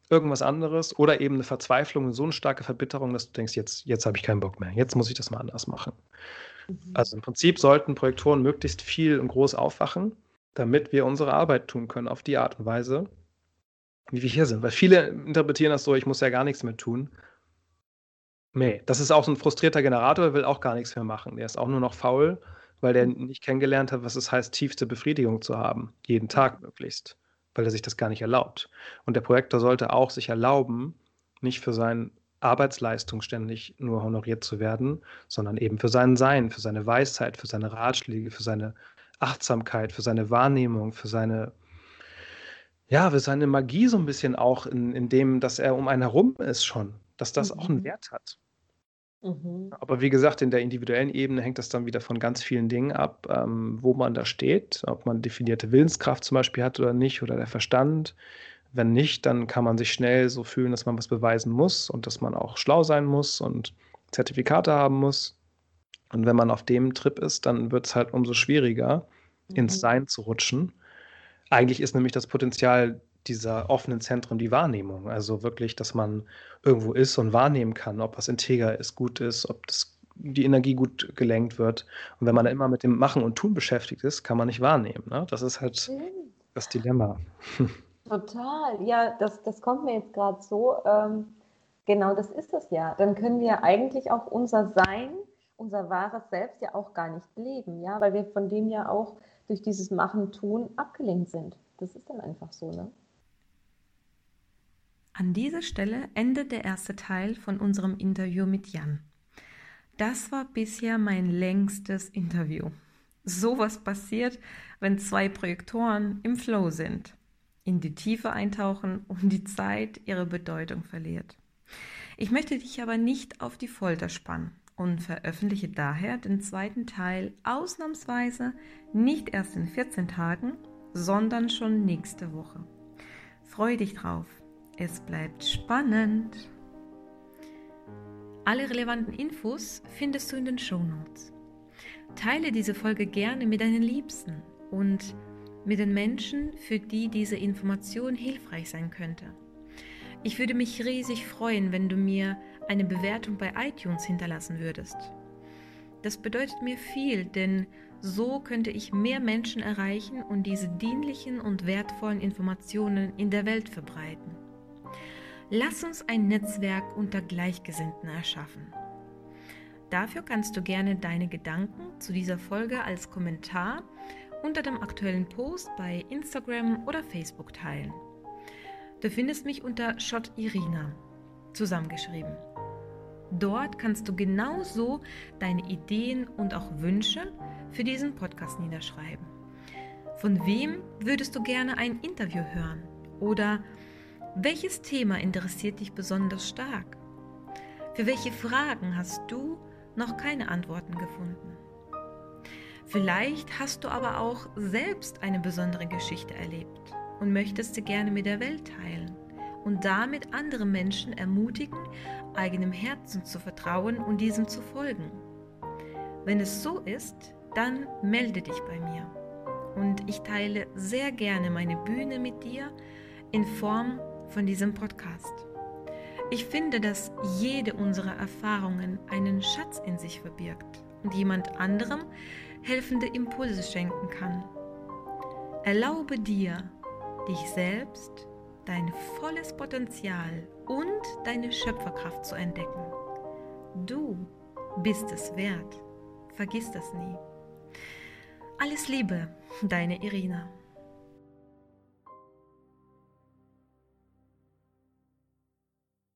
irgendwas anderes oder eben eine Verzweiflung und so eine starke Verbitterung, dass du denkst, jetzt, jetzt habe ich keinen Bock mehr. Jetzt muss ich das mal anders machen. Mhm. Also im Prinzip sollten Projektoren möglichst viel und groß aufwachen damit wir unsere Arbeit tun können auf die Art und Weise, wie wir hier sind. Weil viele interpretieren das so, ich muss ja gar nichts mehr tun. Nee, das ist auch so ein frustrierter Generator, der will auch gar nichts mehr machen. Der ist auch nur noch faul, weil der nicht kennengelernt hat, was es heißt, tiefste Befriedigung zu haben. Jeden Tag möglichst. Weil er sich das gar nicht erlaubt. Und der Projektor sollte auch sich erlauben, nicht für seine Arbeitsleistung ständig nur honoriert zu werden, sondern eben für sein Sein, für seine Weisheit, für seine Ratschläge, für seine Achtsamkeit, für seine Wahrnehmung, für seine, ja, für seine Magie so ein bisschen auch in, in dem, dass er um einen herum ist schon, dass das mhm. auch einen mhm. Wert hat. Mhm. Aber wie gesagt, in der individuellen Ebene hängt das dann wieder von ganz vielen Dingen ab, ähm, wo man da steht, ob man definierte Willenskraft zum Beispiel hat oder nicht, oder der Verstand. Wenn nicht, dann kann man sich schnell so fühlen, dass man was beweisen muss und dass man auch schlau sein muss und Zertifikate haben muss. Und wenn man auf dem Trip ist, dann wird es halt umso schwieriger, mhm. ins Sein zu rutschen. Eigentlich ist nämlich das Potenzial dieser offenen Zentren die Wahrnehmung. Also wirklich, dass man irgendwo ist und wahrnehmen kann, ob was integer ist, gut ist, ob das, die Energie gut gelenkt wird. Und wenn man immer mit dem Machen und Tun beschäftigt ist, kann man nicht wahrnehmen. Ne? Das ist halt mhm. das Dilemma. Total. Ja, das, das kommt mir jetzt gerade so. Ähm, genau das ist es ja. Dann können wir eigentlich auch unser Sein unser wahres Selbst ja auch gar nicht leben, ja, weil wir von dem ja auch durch dieses Machen, Tun abgelenkt sind. Das ist dann einfach so, ne? An dieser Stelle endet der erste Teil von unserem Interview mit Jan. Das war bisher mein längstes Interview. Sowas passiert, wenn zwei Projektoren im Flow sind, in die Tiefe eintauchen und die Zeit ihre Bedeutung verliert. Ich möchte dich aber nicht auf die Folter spannen und veröffentliche daher den zweiten Teil ausnahmsweise nicht erst in 14 Tagen, sondern schon nächste Woche. Freue dich drauf. Es bleibt spannend. Alle relevanten Infos findest du in den Show Notes. Teile diese Folge gerne mit deinen Liebsten und mit den Menschen, für die diese Information hilfreich sein könnte. Ich würde mich riesig freuen, wenn du mir eine Bewertung bei iTunes hinterlassen würdest. Das bedeutet mir viel, denn So könnte ich mehr Menschen erreichen und diese dienlichen und wertvollen Informationen in der Welt verbreiten. Lass uns ein Netzwerk unter Gleichgesinnten erschaffen. Dafür kannst du gerne deine Gedanken zu dieser Folge als Kommentar unter dem aktuellen Post bei Instagram oder Facebook teilen. Du findest mich unter Shot Irina zusammengeschrieben. Dort kannst du genauso deine Ideen und auch Wünsche für diesen Podcast niederschreiben. Von wem würdest du gerne ein Interview hören? Oder welches Thema interessiert dich besonders stark? Für welche Fragen hast du noch keine Antworten gefunden? Vielleicht hast du aber auch selbst eine besondere Geschichte erlebt und möchtest sie gerne mit der Welt teilen und damit andere Menschen ermutigen, eigenem Herzen zu vertrauen und diesem zu folgen. Wenn es so ist, dann melde dich bei mir und ich teile sehr gerne meine Bühne mit dir in Form von diesem Podcast. Ich finde, dass jede unserer Erfahrungen einen Schatz in sich verbirgt und jemand anderem helfende Impulse schenken kann. Erlaube dir, dich selbst, dein volles Potenzial und deine Schöpferkraft zu entdecken. Du bist es wert. Vergiss das nie. Alles Liebe, deine Irina.